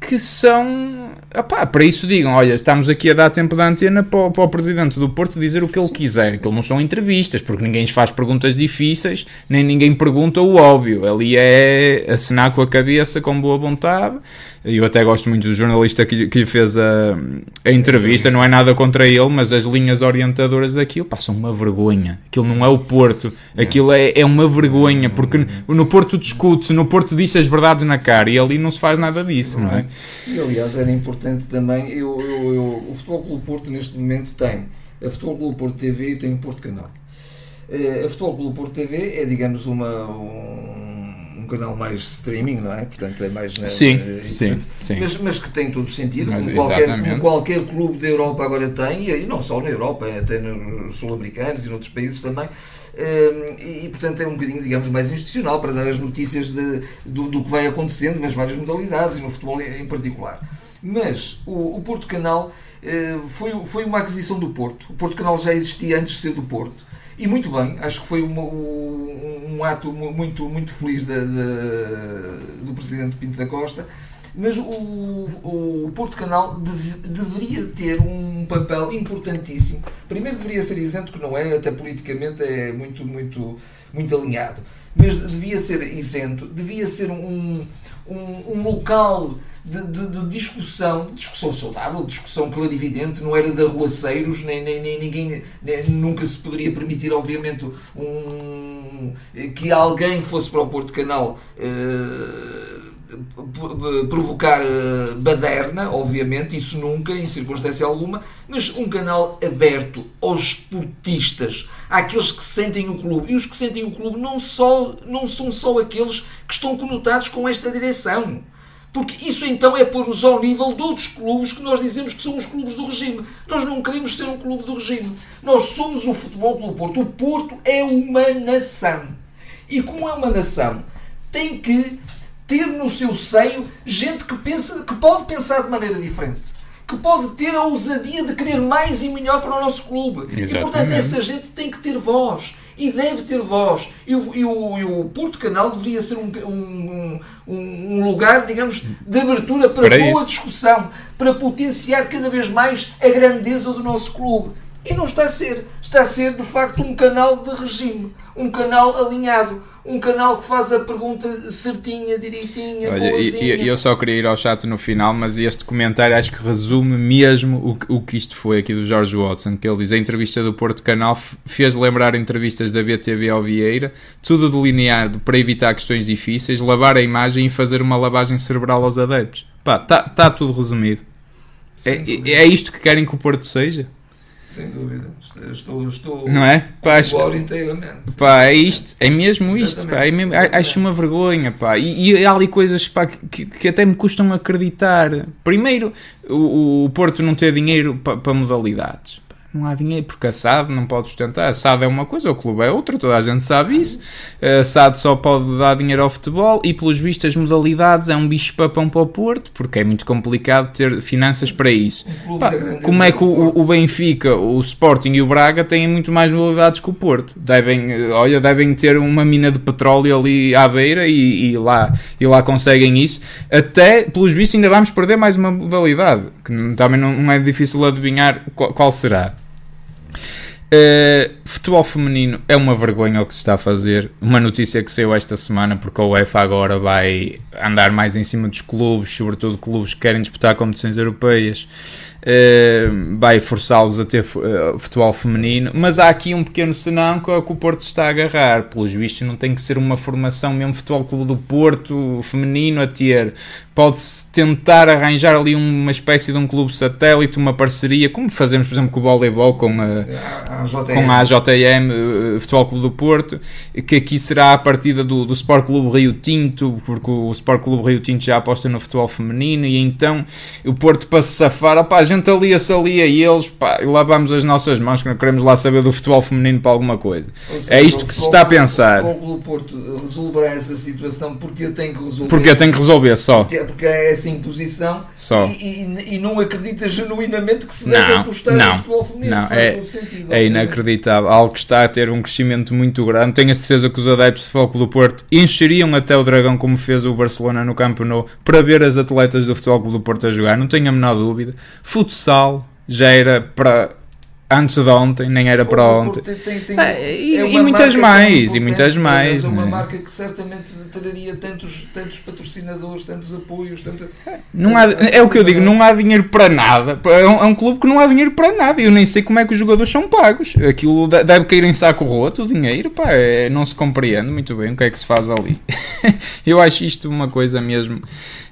que são. Opá, para isso digam: olha, estamos aqui a dar tempo da antena para, para o presidente do Porto dizer o que ele quiser, que não são entrevistas, porque ninguém lhes faz perguntas difíceis, nem ninguém pergunta o óbvio. Ali é assinar com a cabeça com boa vontade eu até gosto muito do jornalista que, que lhe fez a, a entrevista, não é nada contra ele, mas as linhas orientadoras daquilo passam uma vergonha. Aquilo não é o Porto, aquilo é, é uma vergonha, porque no Porto discute-se, no Porto diz as verdades na cara e ali não se faz nada disso, não é? E aliás, era importante também, eu, eu, eu, o Futebol Clube Porto neste momento tem a Futebol Clube Porto TV e tem o Porto Canal. Eh, a Futebol Clube Porto TV é, digamos, uma. Um, um canal mais streaming, não é? Portanto, é mais. Né, sim, uh, sim, sim. Mas, mas, que tem todo o sentido, mas, como, qualquer, como qualquer clube da Europa agora tem, e não só na Europa, até nos sul-americanos e noutros países também. Uh, e, portanto é um bocadinho, digamos, mais institucional para dar as notícias de, do, do, que vai acontecendo nas várias modalidades e no futebol em particular. Mas o, o Porto Canal uh, foi, foi uma aquisição do Porto. O Porto Canal já existia antes de ser do Porto. E muito bem, acho que foi um, um, ato muito, muito feliz da, da, do Presidente Pinto da Costa. Mas o, o, Porto Canal deve, deveria ter um papel importantíssimo. Primeiro deveria ser isento, que não é, até politicamente é muito, muito, muito alinhado. Mas devia ser isento, devia ser um, um, um local de, de, de, discussão, discussão saudável, discussão clarividente, não era de arruaceiros, nem, nem, nem ninguém nem, nunca se poderia permitir, obviamente, um, que alguém fosse para o Porto Canal. Uh, provocar uh, baderna, obviamente, isso nunca, em circunstância alguma, mas um canal aberto aos esportistas, àqueles que sentem o clube. E os que sentem o clube não, só, não são só aqueles que estão conotados com esta direção. Porque isso então é pôr-nos ao nível de outros clubes que nós dizemos que são os clubes do regime. Nós não queremos ser um clube do regime. Nós somos o futebol do Porto. O Porto é uma nação. E como é uma nação, tem que ter no seu seio gente que, pensa, que pode pensar de maneira diferente. Que pode ter a ousadia de querer mais e melhor para o nosso clube. Exatamente. E portanto essa gente tem que ter voz. e deve ter voz. E o, e o, e o Porto Canal deveria ser um, um, um, lugar, digamos, de abertura para, para boa isso. discussão, para potenciar cada vez mais a grandeza do nosso clube. E não está a ser. Está a ser, de facto, um canal de regime. Um canal alinhado um canal que faz a pergunta certinha, direitinha, Olha, boazinha. Eu, só queria ir ao chat no final, mas este comentário acho que resume mesmo o, o que isto foi aqui do George Watson, que ele diz a entrevista do Porto Canal fez lembrar entrevistas da BTV ao Vieira, tudo delineado para evitar questões difíceis, lavar a imagem e fazer uma lavagem cerebral aos adeptos. Pá, está tá tudo resumido. É, é isto que querem que o Porto seja? Sem dúvida. Estou, estou não é? Pá, acho, inteiramente. Pá, é isto, é mesmo isto, pá, é mesmo, acho uma vergonha, pá. E, e há ali coisas pá, que, que até me custam acreditar. Primeiro, o, o Porto não ter dinheiro para, para modalidades não há dinheiro, porque a SAD não pode sustentar. A SAD é uma coisa, o clube é outra, toda a gente sabe isso. A SAD só pode dar dinheiro ao futebol e, pelos vistos, as modalidades é um bicho-papão para o Porto, porque é muito complicado ter finanças para isso. Pá, como é que o, o, Benfica, o Sporting e o Braga têm muito mais modalidades que o Porto? Devem, olha, devem ter uma mina de petróleo ali à beira e, e lá, e lá conseguem isso. Até, pelos vistos, ainda vamos perder mais uma modalidade, que também não, é difícil adivinhar qual será. Uh, futebol feminino é uma vergonha o que se está a fazer. Uma notícia que saiu esta semana, porque a UEFA agora vai andar mais em cima dos clubes, sobretudo clubes que querem disputar competições europeias. Uh, vai forçá-los a ter uh, futebol feminino, mas há aqui um pequeno senão que, é o Porto está a agarrar. Pelos vistos, não tem que ser uma formação mesmo Futebol Clube do Porto feminino a ter. Pode-se tentar arranjar ali uma espécie de um clube satélite, uma parceria, como fazemos, por exemplo, com o voleibol, com a, a com a AJM, eh, Futebol Clube do Porto, que aqui será a partida do, do Sport Clube Rio Tinto, porque o Sport Clube Rio Tinto já aposta no futebol feminino, e então o Porto para se safar, opá, a gente alia-se ali a eles, pá, e lavamos as nossas mãos, que não queremos lá saber do futebol feminino para alguma coisa. Seja, é isto que se está a pensar. O Futebol Clube Porto resolverá essa situação porque eu tenho que resolver. Porque eu tenho que resolver só. Porque porque é essa imposição Só. E, e, e, não acredita genuinamente que se deve não, apostar não, no futebol feminino. Não, é, sentido, é inacreditável. Algo que está a ter um crescimento muito grande. Tenho a certeza que os adeptos de Futebol do Porto encheriam até o Dragão, como fez o Barcelona no Campo Nou, para ver as atletas do Futebol do Porto a jogar. Não tenho a menor dúvida. Futsal já era para antes de ontem, nem era para ontem. Tem, tem, ah, e, é e, muitas mais, e muitas mais. É uma né? marca que certamente traria tantos, tantos patrocinadores, tantos apoios. Tanto... Não há, é o que eu digo, não há dinheiro para nada. É um, é um, clube que não há dinheiro para nada. Eu nem sei como é que os jogadores são pagos. Aquilo deve cair em saco roto, o dinheiro, pá, é, não se compreende muito bem o que é que se faz ali. eu acho isto uma coisa mesmo.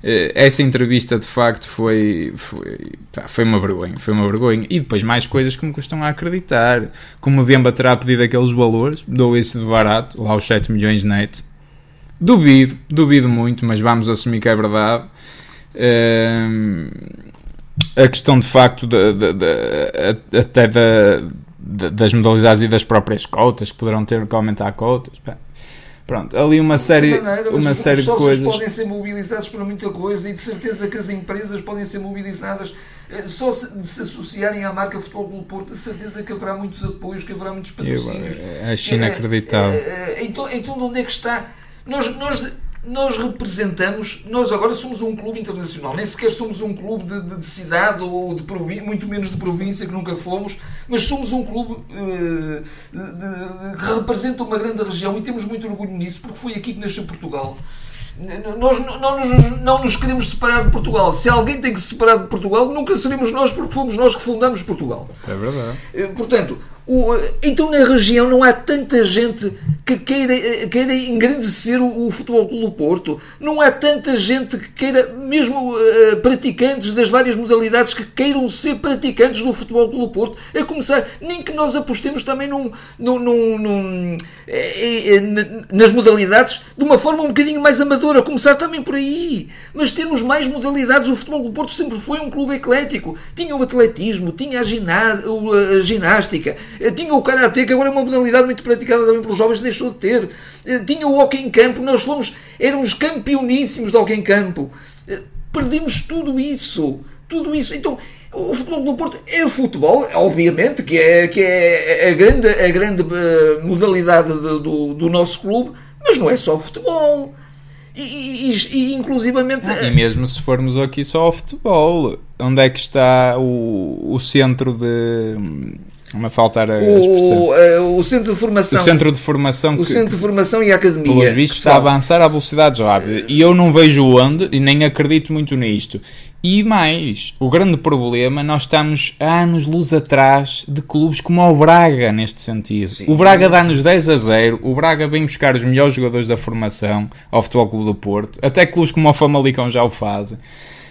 Eh, essa entrevista de facto foi, foi, foi uma vergonha, foi uma vergonha. E depois mais coisas que me custam a acreditar, como o Bemba terá pedido aqueles valores, dou isso de barato, lá os 7 milhões neto. Duvido, duvido muito, mas vamos assumir que é verdade. Uh, a questão de facto de, de, de, até das modalidades e das próprias cotas que poderão ter que aumentar cotas. Pá. Pronto, ali uma série, maneira, uma os, série os de coisas. podem ser mobilizados para muita coisa e de certeza que as empresas podem ser mobilizadas eh, só se, de se associarem à marca Futebol do Porto, de certeza que haverá muitos apoios, que haverá muitos patrocínios. Acho inacreditável. É, é, então, então, de onde é que está? Nós, nós nós representamos, nós agora somos um clube internacional, nem sequer somos um clube de, de, de cidade ou de província, muito menos de província que nunca fomos, mas somos um clube de, que representa uma grande região e temos muito orgulho nisso porque foi aqui que nasceu Portugal. Nós não, não, não nos queremos separar de Portugal. Se alguém tem que se separar de Portugal, nunca seremos nós, porque fomos nós que fundamos Portugal. Isso é verdade. Eh, portanto, o, então na região não há tanta gente que queira, queira engrandecer o, o futebol do Porto. Não há tanta gente que queira, mesmo uh, praticantes das várias modalidades, que queiram ser praticantes do futebol do Porto. A começar, nem que nós apostemos também num, num, num, num é, é, nas modalidades de uma forma um bocadinho mais amadora. Começar também por aí. Mas termos mais modalidades. O futebol do Porto sempre foi um clube eclético. Tinha o atletismo, tinha a, a ginástica eh, tinha o Karatê, que agora é uma modalidade muito praticada também pelos jovens, deixou de ter. Eh, tinha o hockey em campo, nós fomos, éramos campeoníssimos de hockey em campo. Eh, perdemos tudo isso. Tudo isso. Então, O futebol do Porto é o futebol, obviamente, que é, que é a grande, a grande modalidade de, do, do nosso clube, mas não é só futebol. E, e, e inclusivamente. Ah, e mesmo se formos aqui só ao futebol, onde é que está o, o centro de não faltar a o, uh, o centro de formação. O centro de formação. O que, centro de formação e a academia. Pelos vistos está a avançar à velocidade rápida. E eu não vejo onde, e nem acredito muito nisto. E mais, o grande problema, nós estamos anos luz atrás de clubes como o Braga, neste sentido. Sim, o Braga dá-nos 10 a 0, o Braga vem buscar os melhores jogadores da formação ao Futebol Clube do Porto, até clubes como o Famalicão já o fazem.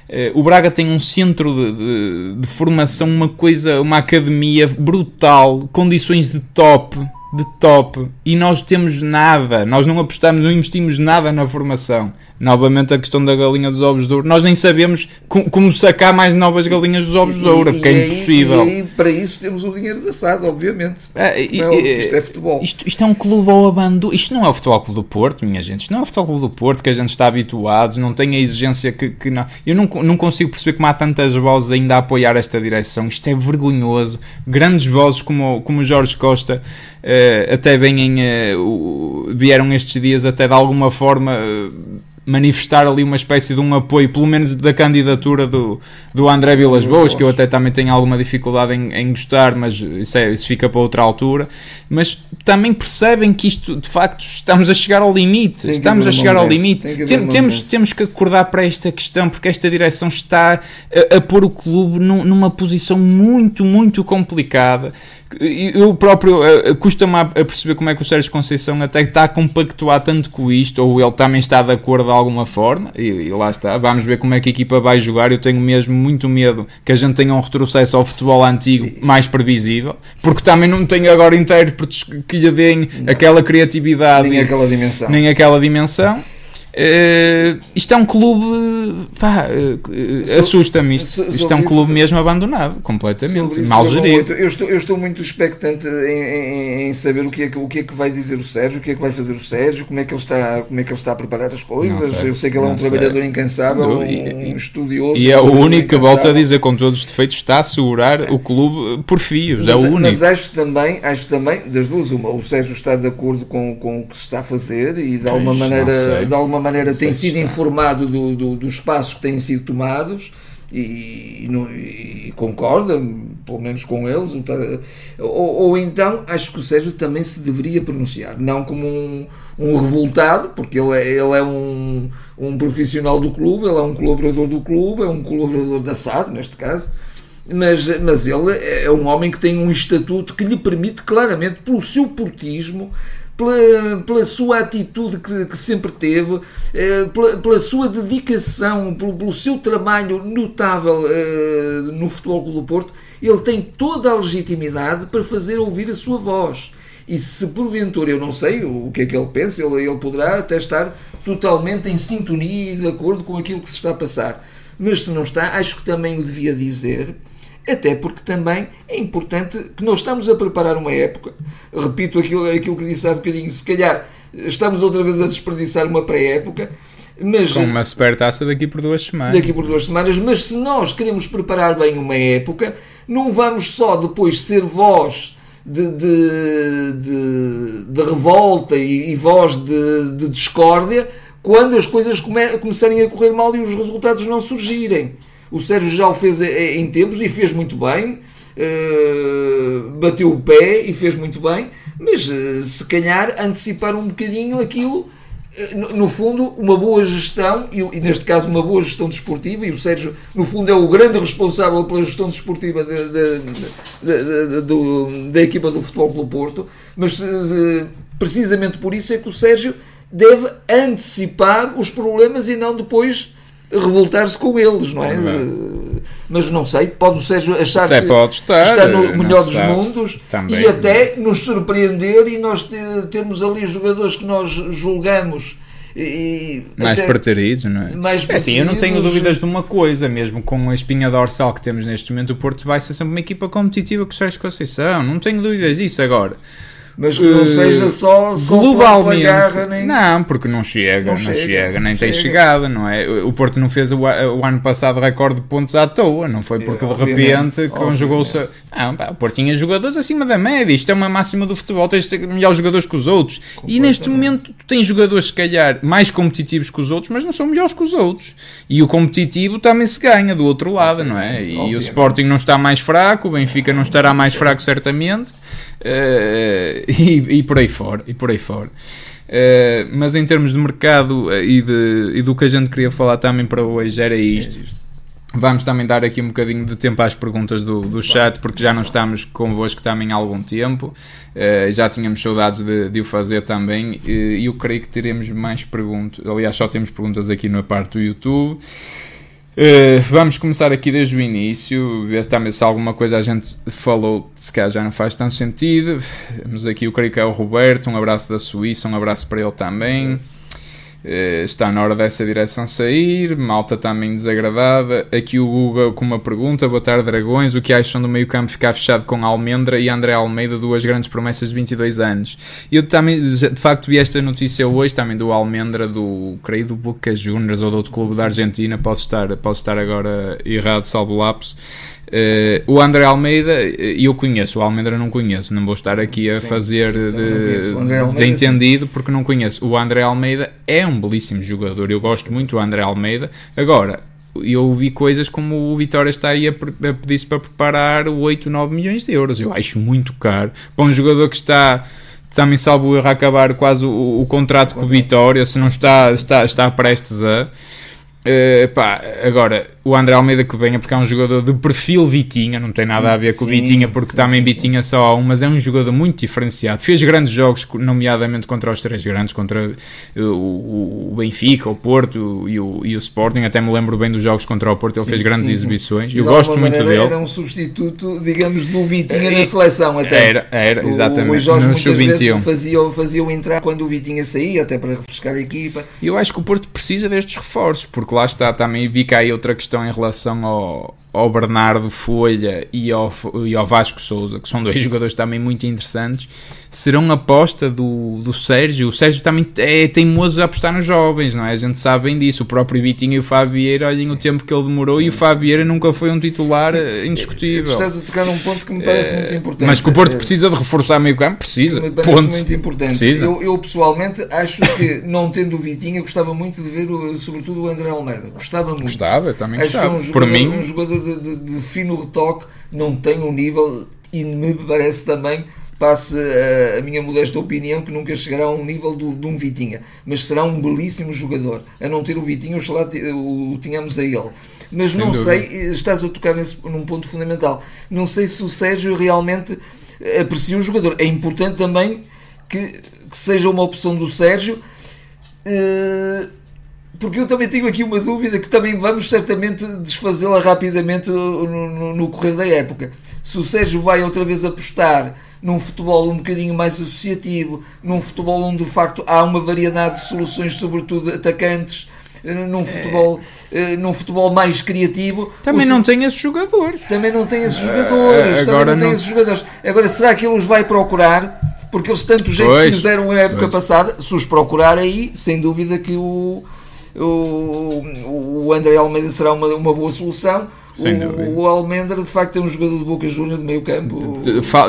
Uh, o Braga tem um centro de, de, de, formação, uma coisa, uma academia brutal, condições de top, de top, e nós temos nada, nós não apostamos, não investimos nada na formação novamente a questão da galinha dos ovos de ouro. Nós nem sabemos como sacar mais novas galinhas dos ovos de ouro, que é impossível. E, para isso temos o dinheiro da SAD, obviamente. E, é, isto é futebol. Isto, isto, é um clube ao abandono. Isto não é o Futebol Clube do Porto, minha gente. Isto não é o Futebol Clube do Porto que a gente está habituado, não tem a exigência que, que não. Eu não, não consigo perceber como há tantas vozes ainda a apoiar esta direção. Isto é vergonhoso. Grandes vozes como, como o Jorge Costa uh, até vêm, uh, vieram estes dias até de alguma forma. Uh, manifestar ali uma espécie de um apoio, pelo menos da candidatura do, do André Vilas Boas, que eu até também tenho alguma dificuldade em, em gostar, mas isso, é, isso fica para outra altura. Mas também percebem que isto, de facto, estamos a chegar ao limite. Estamos a chegar ao limite. Tem, temos, temos que acordar para esta questão, porque esta direção está a, a pôr o clube num, numa posição muito, muito complicada eu próprio uh, custa-me a perceber como é que o Sérgio Conceição até está a compactuar tanto com isto, ou ele também está de acordo de alguma forma, e, e, lá está, vamos ver como é que a equipa vai jogar. Eu tenho mesmo muito medo que a gente tenha um retrocesso ao futebol antigo mais previsível, porque também não tenho agora intérpretes que lhe deem não. aquela criatividade nem aquela dimensão. Nem aquela dimensão. Uh, isto é um clube. Pá, uh, assusta-me isto. So, isto é um clube isso, mesmo abandonado, completamente, mal gerido. Eu estou, eu estou muito expectante em, em, em, saber o que, é que, o que é que vai dizer o Sérgio, o que é que vai fazer o Sérgio, como é que ele está, como é que ele está a preparar as coisas. Sei, eu sei que ele é um trabalhador sei. incansável, um, e, estudioso. E é o único que, volta a dizer, com todos os defeitos, está a segurar o clube por fios. Mas, é o único. Mas acho também, acho também, das duas, uma, o Sérgio está de acordo com, com o que se está a fazer e de alguma maneira. De alguma maneira tem sido informado do, do, dos passos que têm sido tomados e, e, e, concorda, pelo menos com eles, ou, ou, então acho que o Sérgio também se deveria pronunciar, não como um, um revoltado, porque ele é, ele é um, um profissional do clube, ele é um colaborador do clube, é um colaborador da SAD, neste caso, mas, mas ele é um homem que tem um estatuto que lhe permite claramente, pelo seu portismo, pela, pela sua atitude que, que sempre teve, eh, pela, pela, sua dedicação, pelo, pelo, seu trabalho notável eh, no Futebol Clube do Porto, ele tem toda a legitimidade para fazer ouvir a sua voz. E se porventura, eu não sei o que é que ele pensa, ele, ele poderá até estar totalmente em sintonia e de acordo com aquilo que se está a passar. Mas se não está, acho que também o devia dizer até porque também é importante que nós estamos a preparar uma época, repito aquilo, aquilo que disse há bocadinho, se calhar estamos outra vez a desperdiçar uma pré-época, mas, Com uma super taça daqui por duas semanas. Daqui por duas semanas, mas se nós queremos preparar bem uma época, não vamos só depois ser voz de, de, de, de revolta e, e voz de, de discórdia quando as coisas come, começarem a correr mal e os resultados não surgirem. O Sérgio já o fez em tempos e fez muito bem, uh, bateu o pé e fez muito bem, mas uh, se calhar antecipar um bocadinho aquilo eh, no fundo, uma boa gestão, e, neste caso uma boa gestão desportiva, e o Sérgio, no fundo, é o grande responsável pela gestão desportiva de, de, de, da equipa do Futebol pelo Porto, mas precisamente por isso é que o Sérgio deve antecipar os problemas e não depois revoltar-se com eles, não é? Mas não sei, pode o Sérgio achar até que estar, está no melhor dos mundos Também, e até nos surpreender e nós temos ali jogadores que nós julgamos e mais preteridos, não é? Mais é assim, eu não tenho dúvidas de uma coisa, mesmo com a espinha dorsal que temos neste momento, o Porto vai ser sempre uma equipa competitiva com o Sérgio Conceição, não tenho dúvidas disso agora. Mas que não uh, seja só, só globalmente. Garra, nem... Não, porque não chega, não, não chega, chega, nem chega. tem chegada, não é? O Porto não fez o, o, ano passado recorde de pontos à toa, não foi porque de repente conjugou-se. Não, pá, o Porto tinha jogadores acima da média, isto é uma máxima do futebol, tens de ter melhores jogadores que os outros. E neste momento tu tens jogadores, se calhar, mais competitivos que os outros, mas não são melhores que os outros. E o competitivo também se ganha do outro lado, não é? E o Sporting não está mais fraco, o Benfica não estará mais fraco, certamente. Uh, e, e, por aí fora, e por aí fora. Uh, mas em termos de mercado eh, e, de, e do que a gente queria falar também para hoje era isto. Vamos também dar aqui um bocadinho de tempo às perguntas do, do chat, porque já não estamos convosco também há algum tempo. Uh, já tínhamos saudades de, de o fazer também. E eu creio que teremos mais perguntas. Aliás, só temos perguntas aqui na parte do YouTube. Uh, vamos começar aqui desde o início, ver se alguma coisa a gente falou, se calhar já não faz tanto sentido. Temos aqui o creio é o Roberto, um abraço da Suíça, um abraço para ele também. Eh, está na hora dessa direção sair. Malta também desagradada. Aqui o Google com uma pergunta: Boa tarde, Dragões. O que acham do meio-campo ficar fechado com Almendra e André Almeida, duas grandes promessas de 22 anos? Eu também, de facto, vi esta notícia hoje também do Almendra, do creio do Boca Juniors ou do outro clube da Argentina. Posso estar, posso estar agora errado, salvo lapso. Uh, o André Almeida, eh, eu conheço, o Almeida não conheço, não vou estar aqui a sim, fazer sim, de, Almeida, de, entendido sim. porque não conheço. O André Almeida é um belíssimo jogador, eu gosto muito do André Almeida. Agora, eu ouvi coisas como o Vitória está aí a, a pedir-se para preparar 8, 9 milhões de euros. Eu acho muito caro para um jogador que está também salvo erro a acabar quase o, o contrato com o Vitória, se não está, está, está prestes a. Uh, pá, agora, o André Almeida que venha porque é um jogador de perfil Vitinha, não tem nada a ver com o Vitinha, porque sim, também sim, Vitinha só há um, mas é um jogador muito diferenciado. Fez grandes jogos, nomeadamente contra os três grandes, contra o, o Benfica, o Porto e o, e o Sporting. Até me lembro bem dos jogos contra o Porto, ele fez grandes exibições. Eu gosto muito dele. Era um substituto, digamos, do Vitinha na seleção, até. Era, era, exatamente. O, o Jorge no sub-21 fazia, fazia entrar quando o Vitinha saía, até para refrescar a equipa. Eu acho que o Porto precisa destes reforços, porque lá está também. Vi cá aí outra questão em relação ao, ao Bernardo Folha e ao, e ao Vasco Souza, que são dois jogadores também muito interessantes, serão aposta do, do Sérgio. O Sérgio também é teimoso a apostar nos jovens, não é? A gente sabe bem disso. O próprio Vitinho e o Fabieira, olhem Sim. o tempo que ele demorou Sim. e o Fabieira nunca foi um titular Sim. Eh, indiscutível. Estás a tocar num ponto que me parece é, muito importante. Mas que o Porto precisa de reforçar meio campo, precisa. Me parece ponto. muito importante. Eu, eu, pessoalmente acho que, não tendo o Vitinho, gostava muito de ver, sobretudo, o André Almeida. Gostava muito. Gostava, também acho gostava. Que é um jogador, Por mim, um jogador de, de, de fino retoque, não tem um nível e me parece também passe a, a, minha modesta opinião que nunca chegará a um nível do, de um Vitinha, mas será um belíssimo jogador. A não ter o Vitinha, oxalá o, o tínhamos a ele. Mas Sem não dúvida. sei, estás a tocar nesse, num ponto fundamental. Não sei se o Sérgio realmente aprecia o jogador. É importante também que, que seja uma opção do Sérgio. Uh, porque eu também tenho aqui uma dúvida que também vamos certamente desfazê-la rapidamente no, no, no, correr da época. Se o Sérgio vai outra vez apostar num futebol um bocadinho mais associativo, num futebol onde de facto há uma variedade de soluções, sobretudo atacantes, eh, num futebol, é. num futebol mais criativo. Também não tem esses jogadores. Também não tem esses jogadores. Uh, agora não tem esses jogadores. Agora, será que ele os vai procurar? Porque eles tanto jeito pois, fizeram na época pois. passada, se os procurar aí, sem dúvida que o, o, o André Almeida será uma, uma boa solução o, o, Almendra de facto é um jogador de Boca Júnior de meio campo.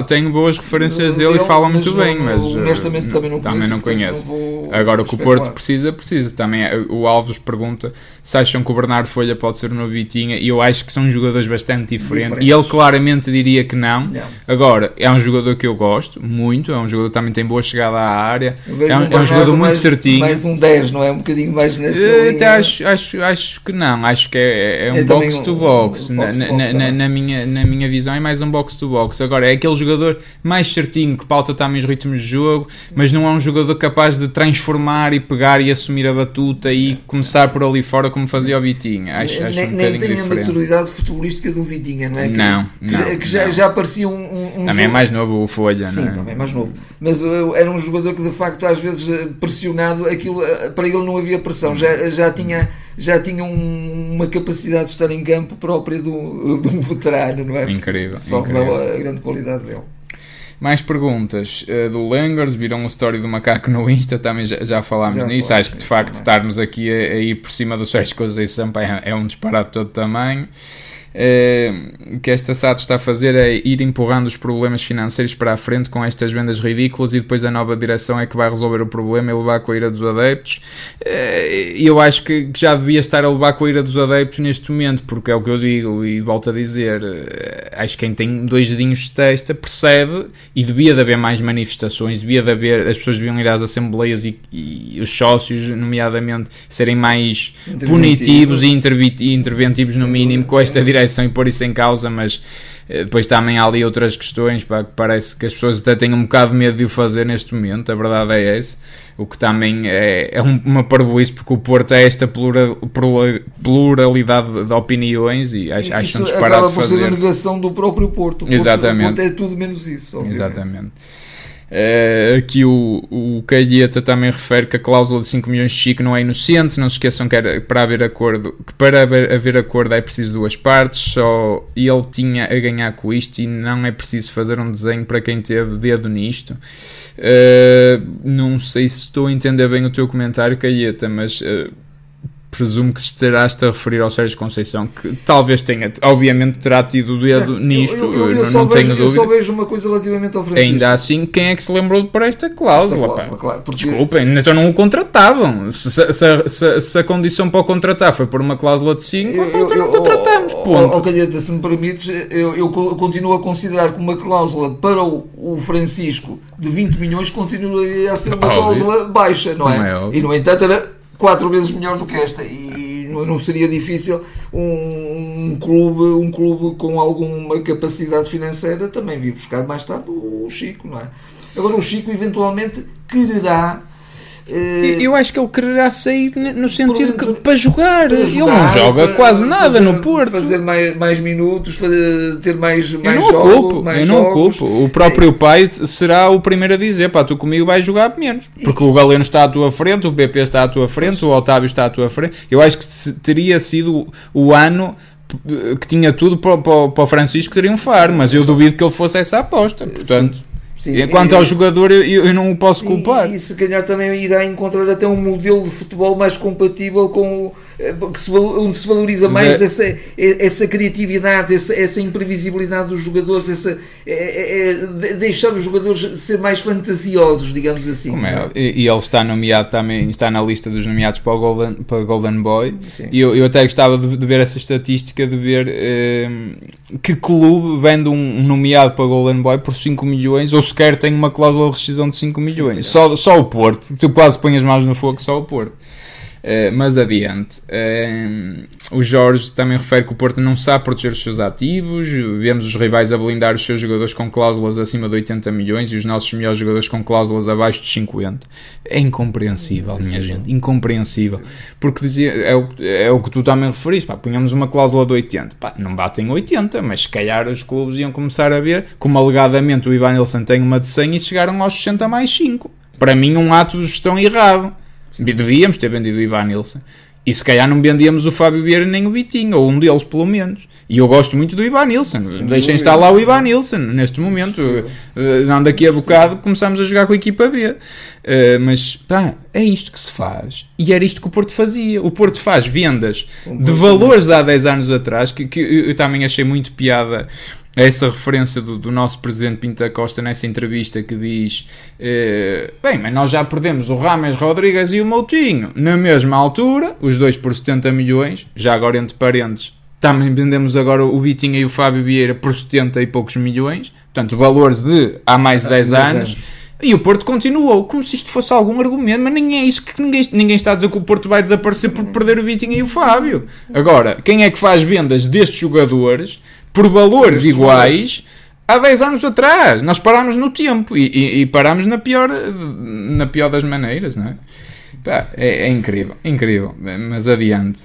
Tenho boas referências dele, e fala muito bem, mas honestamente também não também Não conheço. Agora o que o Porto precisa, precisa. Também é, o Alves pergunta se acham que o Bernardo Folha pode ser novo Vitinha e eu acho que são jogadores bastante diferentes, diferentes. e ele claramente diria que não. não. Agora, é um jogador que eu gosto muito, é um jogador que também tem boa chegada à área, é um, é um jogador muito mais, certinho. Mais um 10, não é? Um bocadinho mais nessa. Até acho, acho, acho que não, acho que é, é um box to box box, na, na, na, na, minha, na minha visão, é mais um box to box. Agora, é aquele jogador mais certinho que pauta também os ritmos de jogo, mas não é um jogador capaz de transformar e pegar e assumir a batuta e começar por ali fora como fazia o Vitinha. Acho, acho nem, um nem tem a maturidade futebolística do Vitinha, não é? Que, não, não, que, que já, não. já parecia um, um Também jogo... é mais novo o Folha, Sim, não é? também é mais novo. Mas uh, era um jogador que de facto às vezes eh, pressionado, aquilo, uh, para ele não havia pressão, já, já tinha já tinha um, uma capacidade de estar em campo própria de um, de um veterano, não é? Incrível. Só incrível. a grande qualidade dele. Mais perguntas uh, do Langers, viram o story do macaco no Insta, também já, já falámos já nisso. Acho que de facto estarmos aqui a, a, ir por cima do Sérgio Coisas e Sampaio é, é um disparate todo tamanho. Uh, que esta SAD está a fazer é ir empurrando os problemas financeiros para a frente com estas vendas ridículas e depois a nova direção é que vai resolver o problema e levar com a ira dos adeptos. E uh, eu acho que, já devia estar a levar com a ira dos adeptos neste momento, porque é o que eu digo e volto a dizer. Uh, acho que quem tem dois dedinhos de testa percebe e devia de haver mais manifestações, devia de haver, as pessoas deviam ir às assembleias e, e os sócios, nomeadamente, serem mais punitivos e interventivos no mínimo com esta direção direção e pôr isso em causa, mas eh, depois também há ali outras questões pá, que parece que as pessoas até têm um bocado de medo de o fazer neste momento, a verdade é essa. O que também é, é uma parboice, porque o Porto é esta plural, pluralidade de opiniões e acho, acho um disparate fazer. Isso a negação do próprio Porto. O Exatamente. Porto, o Porto é tudo menos isso. Obviamente. Exatamente. Uh, aqui o, o Calheta também refere que a cláusula de 5 milhões de Chico não é inocente. Não se esqueçam que, era, para haver acordo, que para haver, haver acordo é preciso duas partes. Só ele tinha a ganhar com isto e não é preciso fazer um desenho para quem teve dedo nisto. Uh, não sei se estou a entender bem o teu comentário, Calheta, mas uh, presumo que estarás-te a referir ao Sérgio Conceição, que talvez tenha, obviamente terá tido o dedo é, nisto, eu, eu, eu, não, não vejo, tenho dúvida. Eu só vejo uma coisa relativamente ao Francisco. Ainda assim, quem é que se lembrou para esta cláusula? Esta cláusula claro, porque... Desculpem, então não o contratavam. Se, se, se, se, a condição para o contratar foi por uma cláusula de 5, então não contratamos, ponto. Ó, Calheta, se me permites, eu, eu continuo a considerar que uma cláusula para o, o Francisco de 20 milhões continua a ser uma Óbvio. cláusula baixa, não é? Não é e no entanto era quatro vezes melhor do que esta. E não seria difícil um, um, clube um clube com alguma capacidade financeira também vir buscar mais tarde o Chico não é? Agora o Chico eventualmente quererá eu acho que ele quererá sair no sentido que para jogar. Para jogar ele não joga para, quase nada fazer, no Porto. Fazer mais, mais minutos, fazer, ter mais, mais eu não jogos. Ocupo, mais eu não jogos. ocupo. O próprio é. pai será o primeiro a dizer: pá, tu comigo vais jogar menos. Porque o Galeno está à tua frente, o BP está à tua frente, o Otávio está à tua frente. Eu acho que teria sido o ano que tinha tudo para, para, para o Francisco triunfar, mas eu duvido que ele fosse essa aposta. Portanto. Sim. Sim, Enquanto e, ao jogador, eu, eu não o posso culpar. E, e se calhar também irá encontrar até um modelo de futebol mais compatível com que se, onde se valoriza mais é. essa, essa criatividade, essa, essa imprevisibilidade dos jogadores, essa, é, é, é deixar os jogadores ser mais fantasiosos, digamos assim. Como é? E, e, ele está nomeado também, está na lista dos nomeados para o Golden, para o Golden Boy. Sim. E eu, eu até gostava de, de, ver essa estatística, de ver eh, que clube vende um nomeado para o Golden Boy por 5 milhões ou sequer tem uma cláusula de rescisão de 5 milhões. Sim, só, só o Porto. Tu quase pões as mãos no fogo, só o Porto. Uh, mas adiante. Uh, o Jorge também refere que o Porto não sabe proteger os seus ativos. Vemos os rivais a blindar os seus jogadores com cláusulas acima de 80 milhões e os nossos melhores jogadores com cláusulas abaixo de 50. É incompreensível, minha gente. Incompreensível. Porque dizia, é, o, é o que tu também referiste. Pá, punhamos uma cláusula de 80. Pá, não batem 80, mas se calhar os clubes iam começar a ver como alegadamente o Ivan Nilsson tem uma de 100 e chegaram aos 60 mais 5. Para mim, um ato de gestão errado. Devíamos ter vendido o Ivan Nilsson. E se calhar não vendíamos o Fábio Vieira nem o Vitinho, ou um deles pelo menos. E eu gosto muito do Ivan Nilsson. Deixem estar lá o Ivan Nilsson neste momento. Uh, daqui a bocado começamos a jogar com a equipa B. Uh, mas pá, é isto que se faz. E era isto que o Porto fazia. O Porto faz vendas de valores de há 10 anos atrás, que, que eu também achei muito piada essa referência do, do, nosso presidente Pinta Costa nessa entrevista que diz: eh, Bem, mas nós já perdemos o Rames Rodrigues e o Moutinho na mesma altura, os dois por 70 milhões, já agora entre parentes. Também vendemos agora o Vitinho e o Fábio Vieira por 70 e poucos milhões, portanto, valores de há mais de 10 anos. E o Porto continuou, como se isto fosse algum argumento, mas nem é isso que ninguém, ninguém está a dizer que o Porto vai desaparecer por perder o Vitinho e o Fábio. Agora, quem é que faz vendas destes jogadores por valores iguais há 10 anos atrás. Nós parámos no tempo e, e, e parámos na pior, na pior das maneiras, não é? Pá, é, é, incrível, incrível. Mas adiante.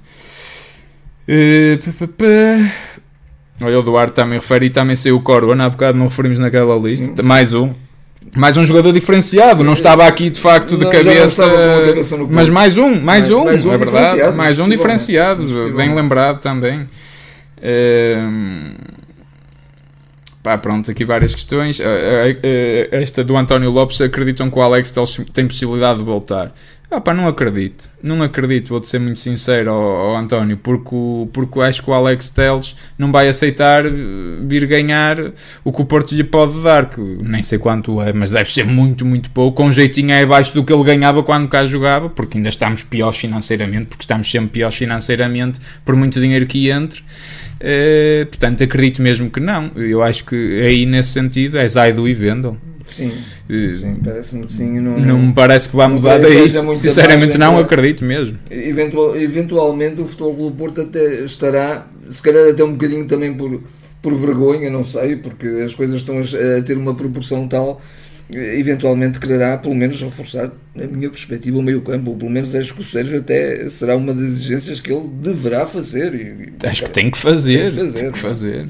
Uh, Olha, o Duarte também refere e também saiu o Corona. Há bocado não referimos naquela lista. Sim. Mais um. Mais um jogador diferenciado, não estava aqui de facto de não, cabeça, cabeça mas mais um, mais, mais um, mais um é verdade, mais um diferenciado, bem lembrado também. Pá, pronto, aqui várias questões. Esta do António Lopes, acreditam que o Alex tem possibilidade de voltar? Ah pá, não acredito. Não acredito, vou-te ser muito sincero António, porque, porque acho que o Alex Teles não vai aceitar eh, vir ganhar o que o Porto lhe pode dar, que nem sei quanto é, mas deve ser muito, muito pouco. Com um jeitinho é abaixo do que ele ganhava quando cá jogava, porque ainda estamos piores financeiramente, porque estamos sempre piores financeiramente, por muito dinheiro que entre. Uh, portanto, acredito mesmo que não. Eu acho que aí nesse sentido é Zaidu e Vendel. Sim, sim parece-me que sim. Não, não, me parece que vá mudar daí. Sinceramente, não acredito mesmo. Eventual, eventualmente, o Futebol Clube Porto até estará, se calhar, até um bocadinho também por, por vergonha, não sei, porque as coisas estão a, a ter uma proporção tal eventualmente quererá pelo menos reforçar, na minha perspectiva, o meio campo, ou pelo menos acho que o Sérgio até será uma das exigências que ele deverá fazer. E, acho que tem que fazer. Tem que fazer. Tem que fazer.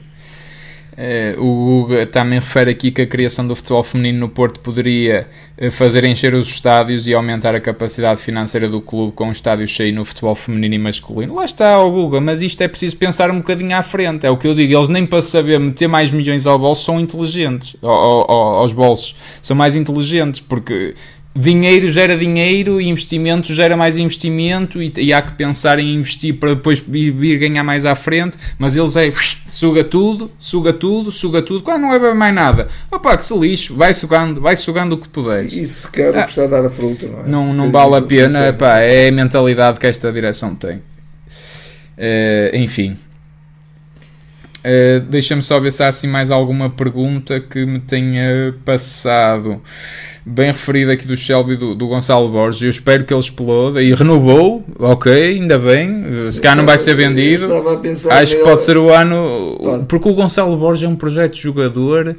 É, o Guga também refere aqui que a criação do futebol feminino no Porto poderia eh, fazer encher os estádios e aumentar a capacidade financeira do clube com o estádio cheio no futebol feminino e masculino. Lá está, o Guga, mas isto é preciso pensar um bocadinho à frente. É o que eu digo, eles nem para saber meter mais milhões ao bolso são inteligentes, ao, ao, aos bolsos, são mais inteligentes, porque dinheiro gera dinheiro e investimento gera mais investimento e, e, há que pensar em investir para depois vir, ganhar mais à frente, mas eles é suga tudo, suga tudo, suga tudo, quando não é mais nada, opa, que se lixo, vai sugando, vai sugando o que puderes. E se quer ah, a dar a fruta, não é? Não, não vale a pena, pá, é a mentalidade que esta direção tem. Uh, enfim. Uh, Deixa-me só ver se há assim mais alguma pergunta que me tenha passado bem referido aqui do Shelby do, do Gonçalo Borges. Eu espero que ele exploda e renovou, ok, ainda bem. Se cá não vai ser vendido, acho que pode ser o ano. Pode. Porque o Gonçalo Borges é um projeto de jogador,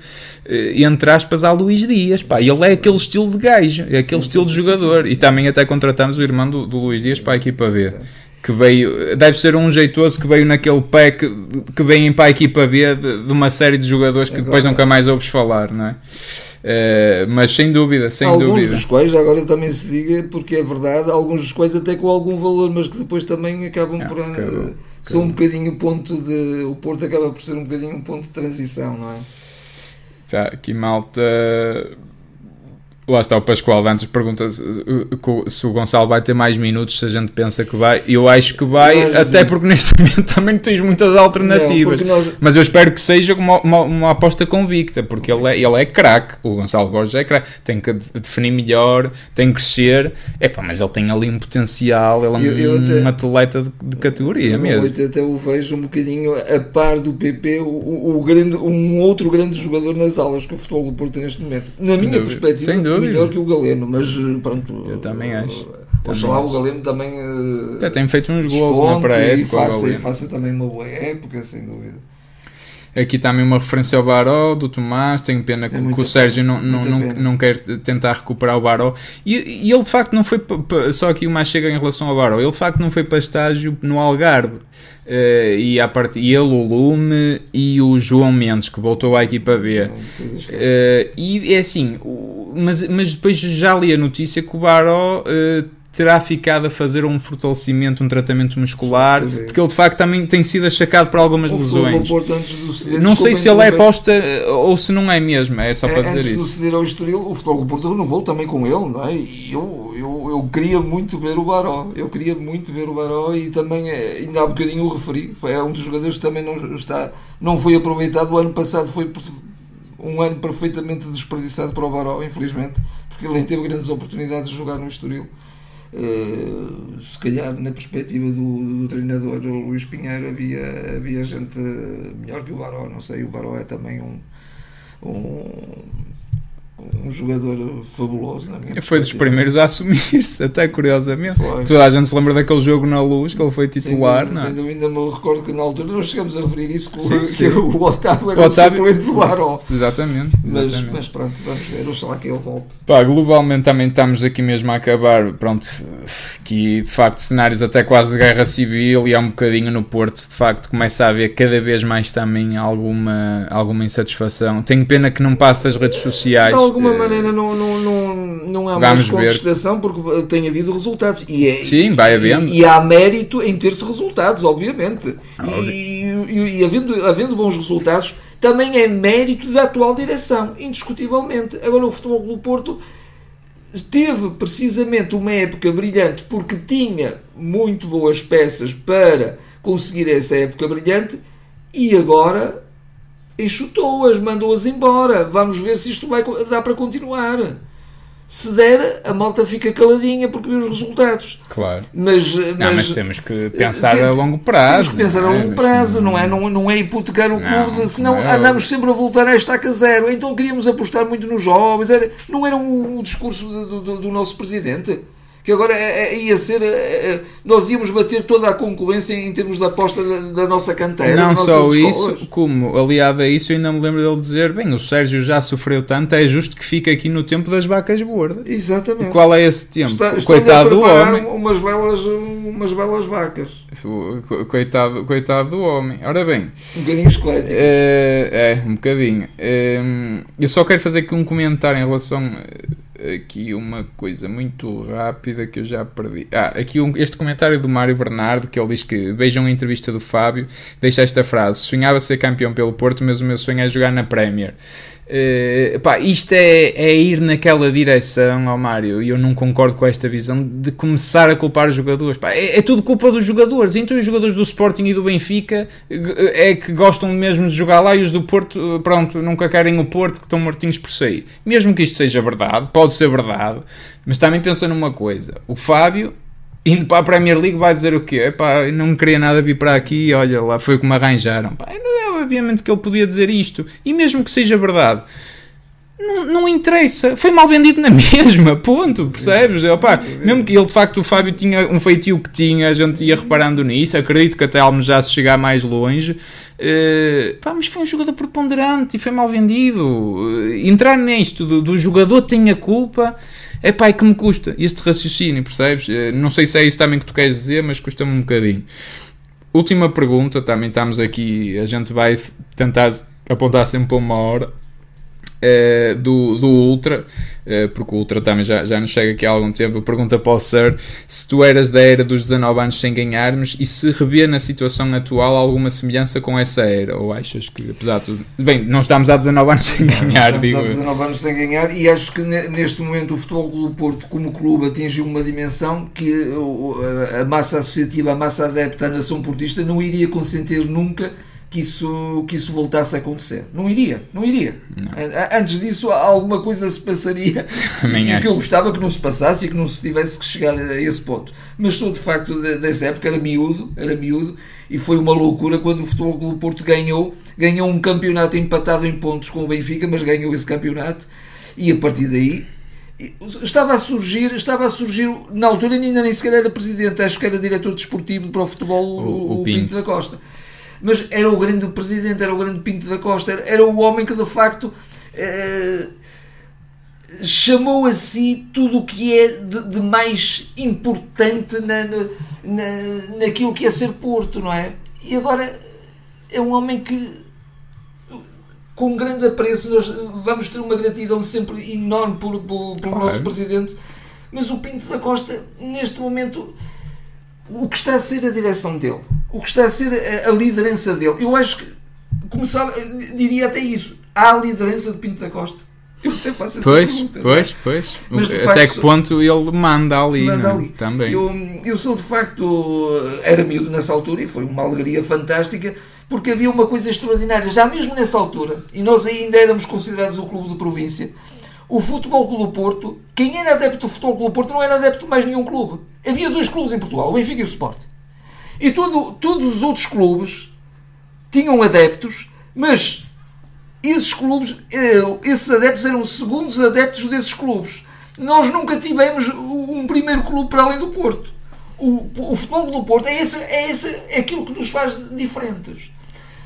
eh, entre aspas, a Luís Dias. Pá, ele é aquele estilo de gajo, é aquele sim, estilo sim, de jogador. Sim, e também até contratamos o irmão do, do Luís Dias para a equipa B que veio, deve ser um jeitoso que veio naquele pack que vem para a equipa B de, de uma série de jogadores que Agora, depois nunca mais ouves falar, não é? Uh, mas sem dúvida, sem alguns dúvida. dos quais, agora também se diga, porque é verdade, alguns dos quais até com algum valor, mas que depois também acabam ah, por. Acabou, acabou. São um bocadinho ponto de. O Porto acaba por ser um bocadinho um ponto de transição, não é? Já, aqui malta Lá está o Pascoal antes pergunta se, se o Gonçalo vai ter mais minutos, se a gente pensa que vai. Eu acho que vai, até dizer... porque neste momento também não tens muitas alternativas. Não, nós... Mas eu espero que seja uma, uma, uma aposta convicta, porque ele é, ele é craque. O Gonçalo Borges é craque. Tem que definir melhor, tem que crescer. Epá, mas ele tem ali um potencial, ele é eu, um, até, atleta de, de categoria eu, mesmo. Eu até o vejo um bocadinho a par do PP, o, o, grande, um outro grande jogador nas aulas que o futebol do Porto neste momento. Na minha Sem perspectiva. Melhor que o Galeno, mas pronto. Eu também acho. Oxalá o Galeno também. Uh, tem feito uns gols na pré-época. E faça, faça também uma boa época, sem dúvida. Aqui também uma referência ao Baró, do Tomás. Tenho pena é que, que o Sérgio não, não, não, não, quer tentar recuperar o Baró. E, e ele de facto não foi. Só aqui o mais chega em relação ao Baró. Ele de facto não foi para estágio no Algarve. Uh, e, a part... e ele, o Lume e o João Mendes, que voltou à equipa B. Uh, e é assim, mas, mas depois já li a notícia que o Baró uh, terá ficado a fazer um fortalecimento, um tratamento muscular, porque ele de facto também tem sido achacado por algumas lesões. Não sei se ele é posta ou se não é mesmo, é só é, para dizer antes isso. Antes de ceder ao Estoril, o Futebol do Porto renovou também com ele, não é? E eu, eu, eu queria muito ver o Baró, eu queria muito ver o Baró e também, eh, ainda há bocadinho o referi, foi é um dos jogadores que também não, está, não foi aproveitado, o ano passado foi um ano perfeitamente desperdiçado para o Baró, infelizmente, porque ele nem teve grandes oportunidades de jogar no Estoril. Uh, se calhar na perspectiva do, do, treinador Luís Pinheiro havia, havia gente melhor que o Baró, não sei, o Baró é também um, um um jogador fabuloso. foi dos primeiros a assumir-se, até curiosamente. Foi. Toda a gente se lembra daquele jogo na luz que ele foi titular. Não é? ainda me recordo que na altura nós chegamos a referir isso que, sim, sim. o Otávio era o, Otávio... o do Baró. Exatamente. Mas, mas, pronto, vamos ver, oxalá que ele volte. Pá, globalmente também estamos aqui mesmo a acabar, pronto, que de facto cenários até quase de guerra civil e há um bocadinho no Porto, de facto começa a haver cada vez mais também alguma, alguma insatisfação. Tenho pena que não passe das redes sociais. Não, alguma maneira não, não, não, não há mais contestação porque tem havido resultados. E é, Sim, vai havendo. E, e há mérito em ter-se resultados, obviamente. E, e, e, havendo, havendo bons resultados, também é mérito da atual direção, indiscutivelmente. Agora, o Futebol do Porto teve precisamente uma época brilhante porque tinha muito boas peças para conseguir essa época brilhante e agora enxutou-as, mandou-as embora. Vamos ver se isto vai dar para continuar se der, a malta fica caladinha porque vê os resultados. Claro. Mas, mas, não, mas temos que pensar tem, a longo prazo. Temos que pensar a é? longo prazo, não é? Não, não é hipotecar o clube, não, senão não é andamos sempre a voltar a estaca zero. Então queríamos apostar muito nos jovens. Era, não era o, o discurso do, do, do nosso presidente? Que agora é, é, ia ser. É, nós íamos bater toda a concorrência em termos de aposta da, da nossa canteira. Não só isso, como aliado a isso, eu ainda me lembro dele dizer: bem, o Sérgio já sofreu tanto, é justo que fique aqui no tempo das vacas gordas. Exatamente. E qual é esse tempo? Está, coitado do homem. Umas belas, umas belas vacas. Coitado, coitado do homem. Ora bem, um bocadinho esquelético. É, é, um bocadinho. É, eu só quero fazer aqui um comentário em relação aqui uma coisa muito rápida que eu já perdi. Ah, aqui um, este comentário do Mário Bernardo, que ele diz que vejam a entrevista do Fábio, deixa esta frase: sonhava ser campeão pelo Porto, mas o meu sonho é jogar na Premier. Uh, pá, isto é, é, ir naquela direção, ó Mário, e eu não concordo com esta visão de começar a culpar os jogadores. Pá, é, é, tudo culpa dos jogadores. Então os jogadores do Sporting e do Benfica eh, é que gostam mesmo de jogar lá e os do Porto, eh, pronto, nunca querem o Porto que estão mortinhos por sair. Mesmo que isto seja verdade, pode ser verdade, mas também pensa numa coisa: o Fábio indo para a Premier League vai dizer o quê? Epá, não queria nada vir para aqui, olha lá, foi como arranjaram. Pá, é obviamente que ele podia dizer isto. E mesmo que seja verdade, não, não interessa. Foi mal vendido na mesma, ponto, percebes? Opa, mesmo que ele, de facto, o Fábio tinha um feitio que tinha, a gente ia reparando nisso, acredito que até se chegar mais longe. Uh, pá, mas foi um jogador preponderante e foi mal vendido. Uh, entrar nisto do, do jogador tem a culpa é pá, é que me custa este raciocínio, percebes? Eh, não sei se é isso também que tu queres dizer, mas custa-me um bocadinho. Última pergunta, também estamos aqui, a gente vai tentar apontar sempre para uma hora. Uh, do, do Ultra, uh, porque o Ultra também já, já nos chega aqui há algum tempo. Pergunta para o Sir se tu eras da era dos 19 anos sem ganharmos e se revê na situação atual alguma semelhança com essa era, ou achas que, apesar de tudo. Bem, não estamos há 19 anos sem ganhar, não, digo. Estamos há 19 anos sem ganhar e acho que neste momento o Futebol do Porto, como clube, atingiu uma dimensão que a massa associativa, a massa adepta, a nação portista não iria consentir nunca que isso, que isso voltasse a acontecer. Não iria, não iria. Não. Antes disso, alguma coisa se passaria e que eu gostava que não se passasse e que não se tivesse que chegar a esse ponto. Mas sou de facto dessa época, era miúdo, era miúdo, e foi uma loucura quando o Futebol Clube Porto ganhou, ganhou um campeonato empatado em pontos com o Benfica, mas ganhou esse campeonato, e a partir daí estava a surgir, estava a surgir, na altura ainda nem sequer era presidente, acho que era diretor desportivo para o futebol o, o, o Pinto. Pinto da Costa mas era o grande presidente, era o grande Pinto da Costa, era, o homem que de facto eh, chamou a si tudo o que é de, de mais importante na, na, naquilo que é ser Porto, não é? E agora é um homem que com grande apreço nós vamos ter uma gratidão sempre enorme por, por, por claro. nosso presidente mas o Pinto da Costa neste momento o que está a ser a direção dele, o que está a ser a, a liderança dele. Eu acho que começava, diria até isso. Há a liderança de Pinto da Costa. Eu até faço essa pois, pergunta. É? Pois, pois. Mas, até que ponto ele manda ali, manda ali. também. Eu, eu sou de facto, era miúdo nessa altura e foi uma alegria fantástica porque havia uma coisa extraordinária, já mesmo nessa altura, e nós ainda éramos considerados o clube de província o Futebol Clube do Porto, quem era adepto do Futebol Clube do Porto não era adepto de mais nenhum clube. Havia dois clubes em Portugal, o Benfica e o Sport. E todo, todos os outros clubes tinham adeptos, mas esses clubes, eh, esses adeptos eram segundos adeptos desses clubes. Nós nunca tivemos um primeiro clube para além do Porto. O, o futebol do Porto é, esse, é, esse, é aquilo que nos faz diferentes.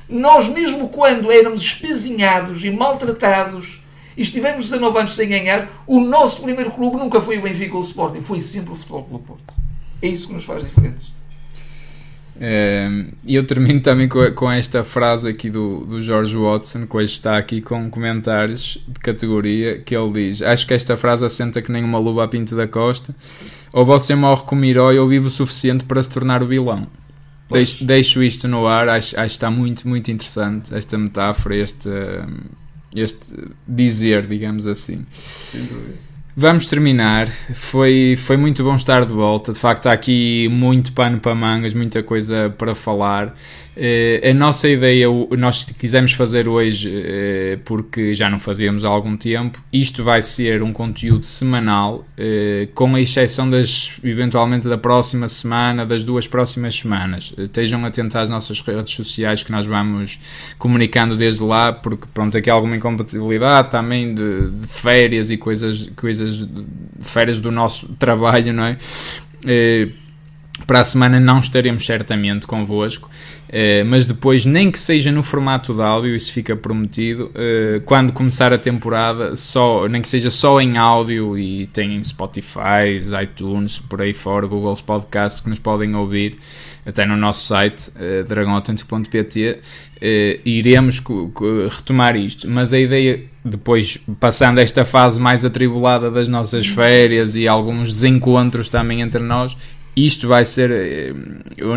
Nós, mesmo quando éramos espezinhados e maltratados estivemos 19 anos sem ganhar, o nosso primeiro clube nunca foi o Benfica ou o Sporting, foi sempre o Futebol Clube Porto. É isso que nos faz diferentes. É, e eu termino também com, com, esta frase aqui do, do George Watson, que hoje está aqui com comentários de categoria, que ele diz: Acho que esta frase assenta que nem uma luva a pinto da costa. Ou você morre como herói ou vive o suficiente para se tornar o vilão. deixo, deixo isto no ar, acho, acho que está muito, muito interessante esta metáfora, este, este dizer, digamos assim. Sem dúvida. Vamos terminar. Foi, foi muito bom estar de volta. De facto, há aqui muito pano para mangas, muita coisa para falar. Uh, a nossa ideia, nós quisemos fazer hoje, uh, porque já não fazíamos há algum tempo, isto vai ser um conteúdo semanal, uh, com a exceção das, eventualmente, da próxima semana, das duas próximas semanas. estejam atentos às nossas redes sociais que nós vamos comunicando desde lá, porque pronto, aqui há alguma incompatibilidade também de, de férias e coisas, coisas, férias do nosso trabalho, não é? Para a semana não estaremos certamente convosco. Uh, mas depois, nem que seja no formato de áudio, isso fica prometido. Uh, quando começar a temporada, só, nem que seja só em áudio e tem Spotify, iTunes, por aí fora, Google Podcasts que nos podem ouvir, até no nosso site, dragãoautêntico.pt, uh, iremos retomar isto. Mas a ideia, depois, passando esta fase mais atribulada das nossas férias e alguns desencontros também entre nós, isto vai ser eh,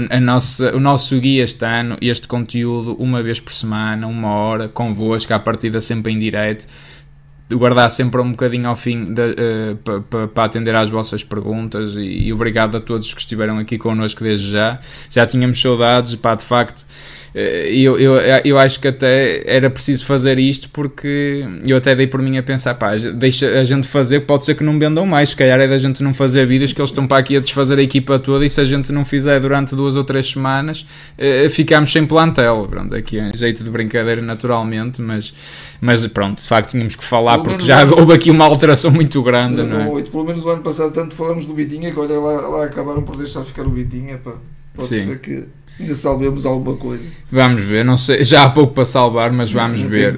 a nossa, o nosso guia este ano, este conteúdo, uma vez por semana, uma hora, convosco, à partida sempre em direto guardar sempre um bocadinho ao fim uh, para atender às vossas perguntas e, e, obrigado a todos que estiveram aqui connosco desde já. Já tínhamos saudades, pá, de facto eh, eu, eu, eu acho que até era preciso fazer isto porque eu até dei por mim a pensar, pá, deixa a gente fazer, pode ser que não vendam mais, se calhar é da gente não fazer vídeos que eles estão para aqui a desfazer a equipa toda e se a gente não fizer durante duas ou três semanas, eh, ficamos sem plantel. Pronto, aqui é um jeito de brincadeira naturalmente, mas, mas pronto, de facto tínhamos que falar porque já houve aqui uma alteração muito grande, não, não é? Pelo menos no ano passado tanto falamos do Bitinha que olha lá, lá acabaram por deixar ficar o Bitinha, pá. Pode Sim. ser que ainda salvemos alguma coisa. Vamos ver, não sei, já há pouco para salvar, mas vamos não ver.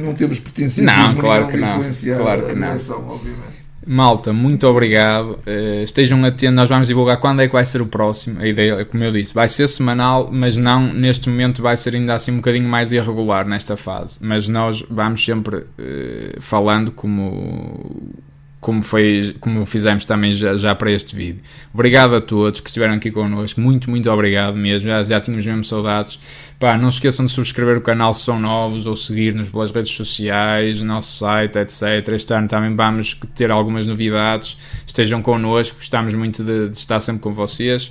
não temos pretensiosismo não, claro que não, claro que não. obviamente. Malta, muito obrigado. Uh, estejam atentos, nós vamos divulgar quando é que vai ser o próximo. A ideia, como eu disse, vai ser semanal, mas não neste momento vai ser ainda assim um bocadinho mais irregular nesta fase. Mas nós vamos sempre uh, falando como como, foi, como fizemos também já, já para este vídeo. Obrigado a todos que estiveram aqui connosco, muito, muito obrigado mesmo, já, já tínhamos mesmo saudades. Pá, não se esqueçam de subscrever o canal se são novos ou seguir-nos pelas redes sociais, nosso site, etc. Este ano também vamos ter algumas novidades, estejam connosco, gostamos muito de, de estar sempre com vocês.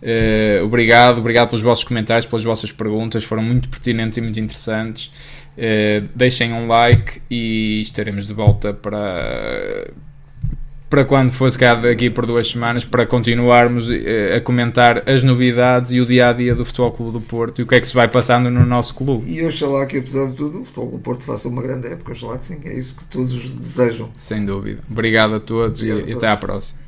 Uh, obrigado, obrigado pelos vossos comentários, pelas vossas perguntas, foram muito pertinentes e muito interessantes. Uh, deixem um like e estaremos de volta para, para quando fosse cá daqui por duas semanas para continuarmos uh, a comentar as novidades e o dia a dia do Futebol Clube do Porto e o que é que se vai passando no nosso clube. E oxalá que apesar de tudo o Futebol Clube do Porto faça uma grande época, oxalá que sim, é isso que todos desejam. Sem dúvida. Obrigado a todos Obrigado e a todos. até à próxima.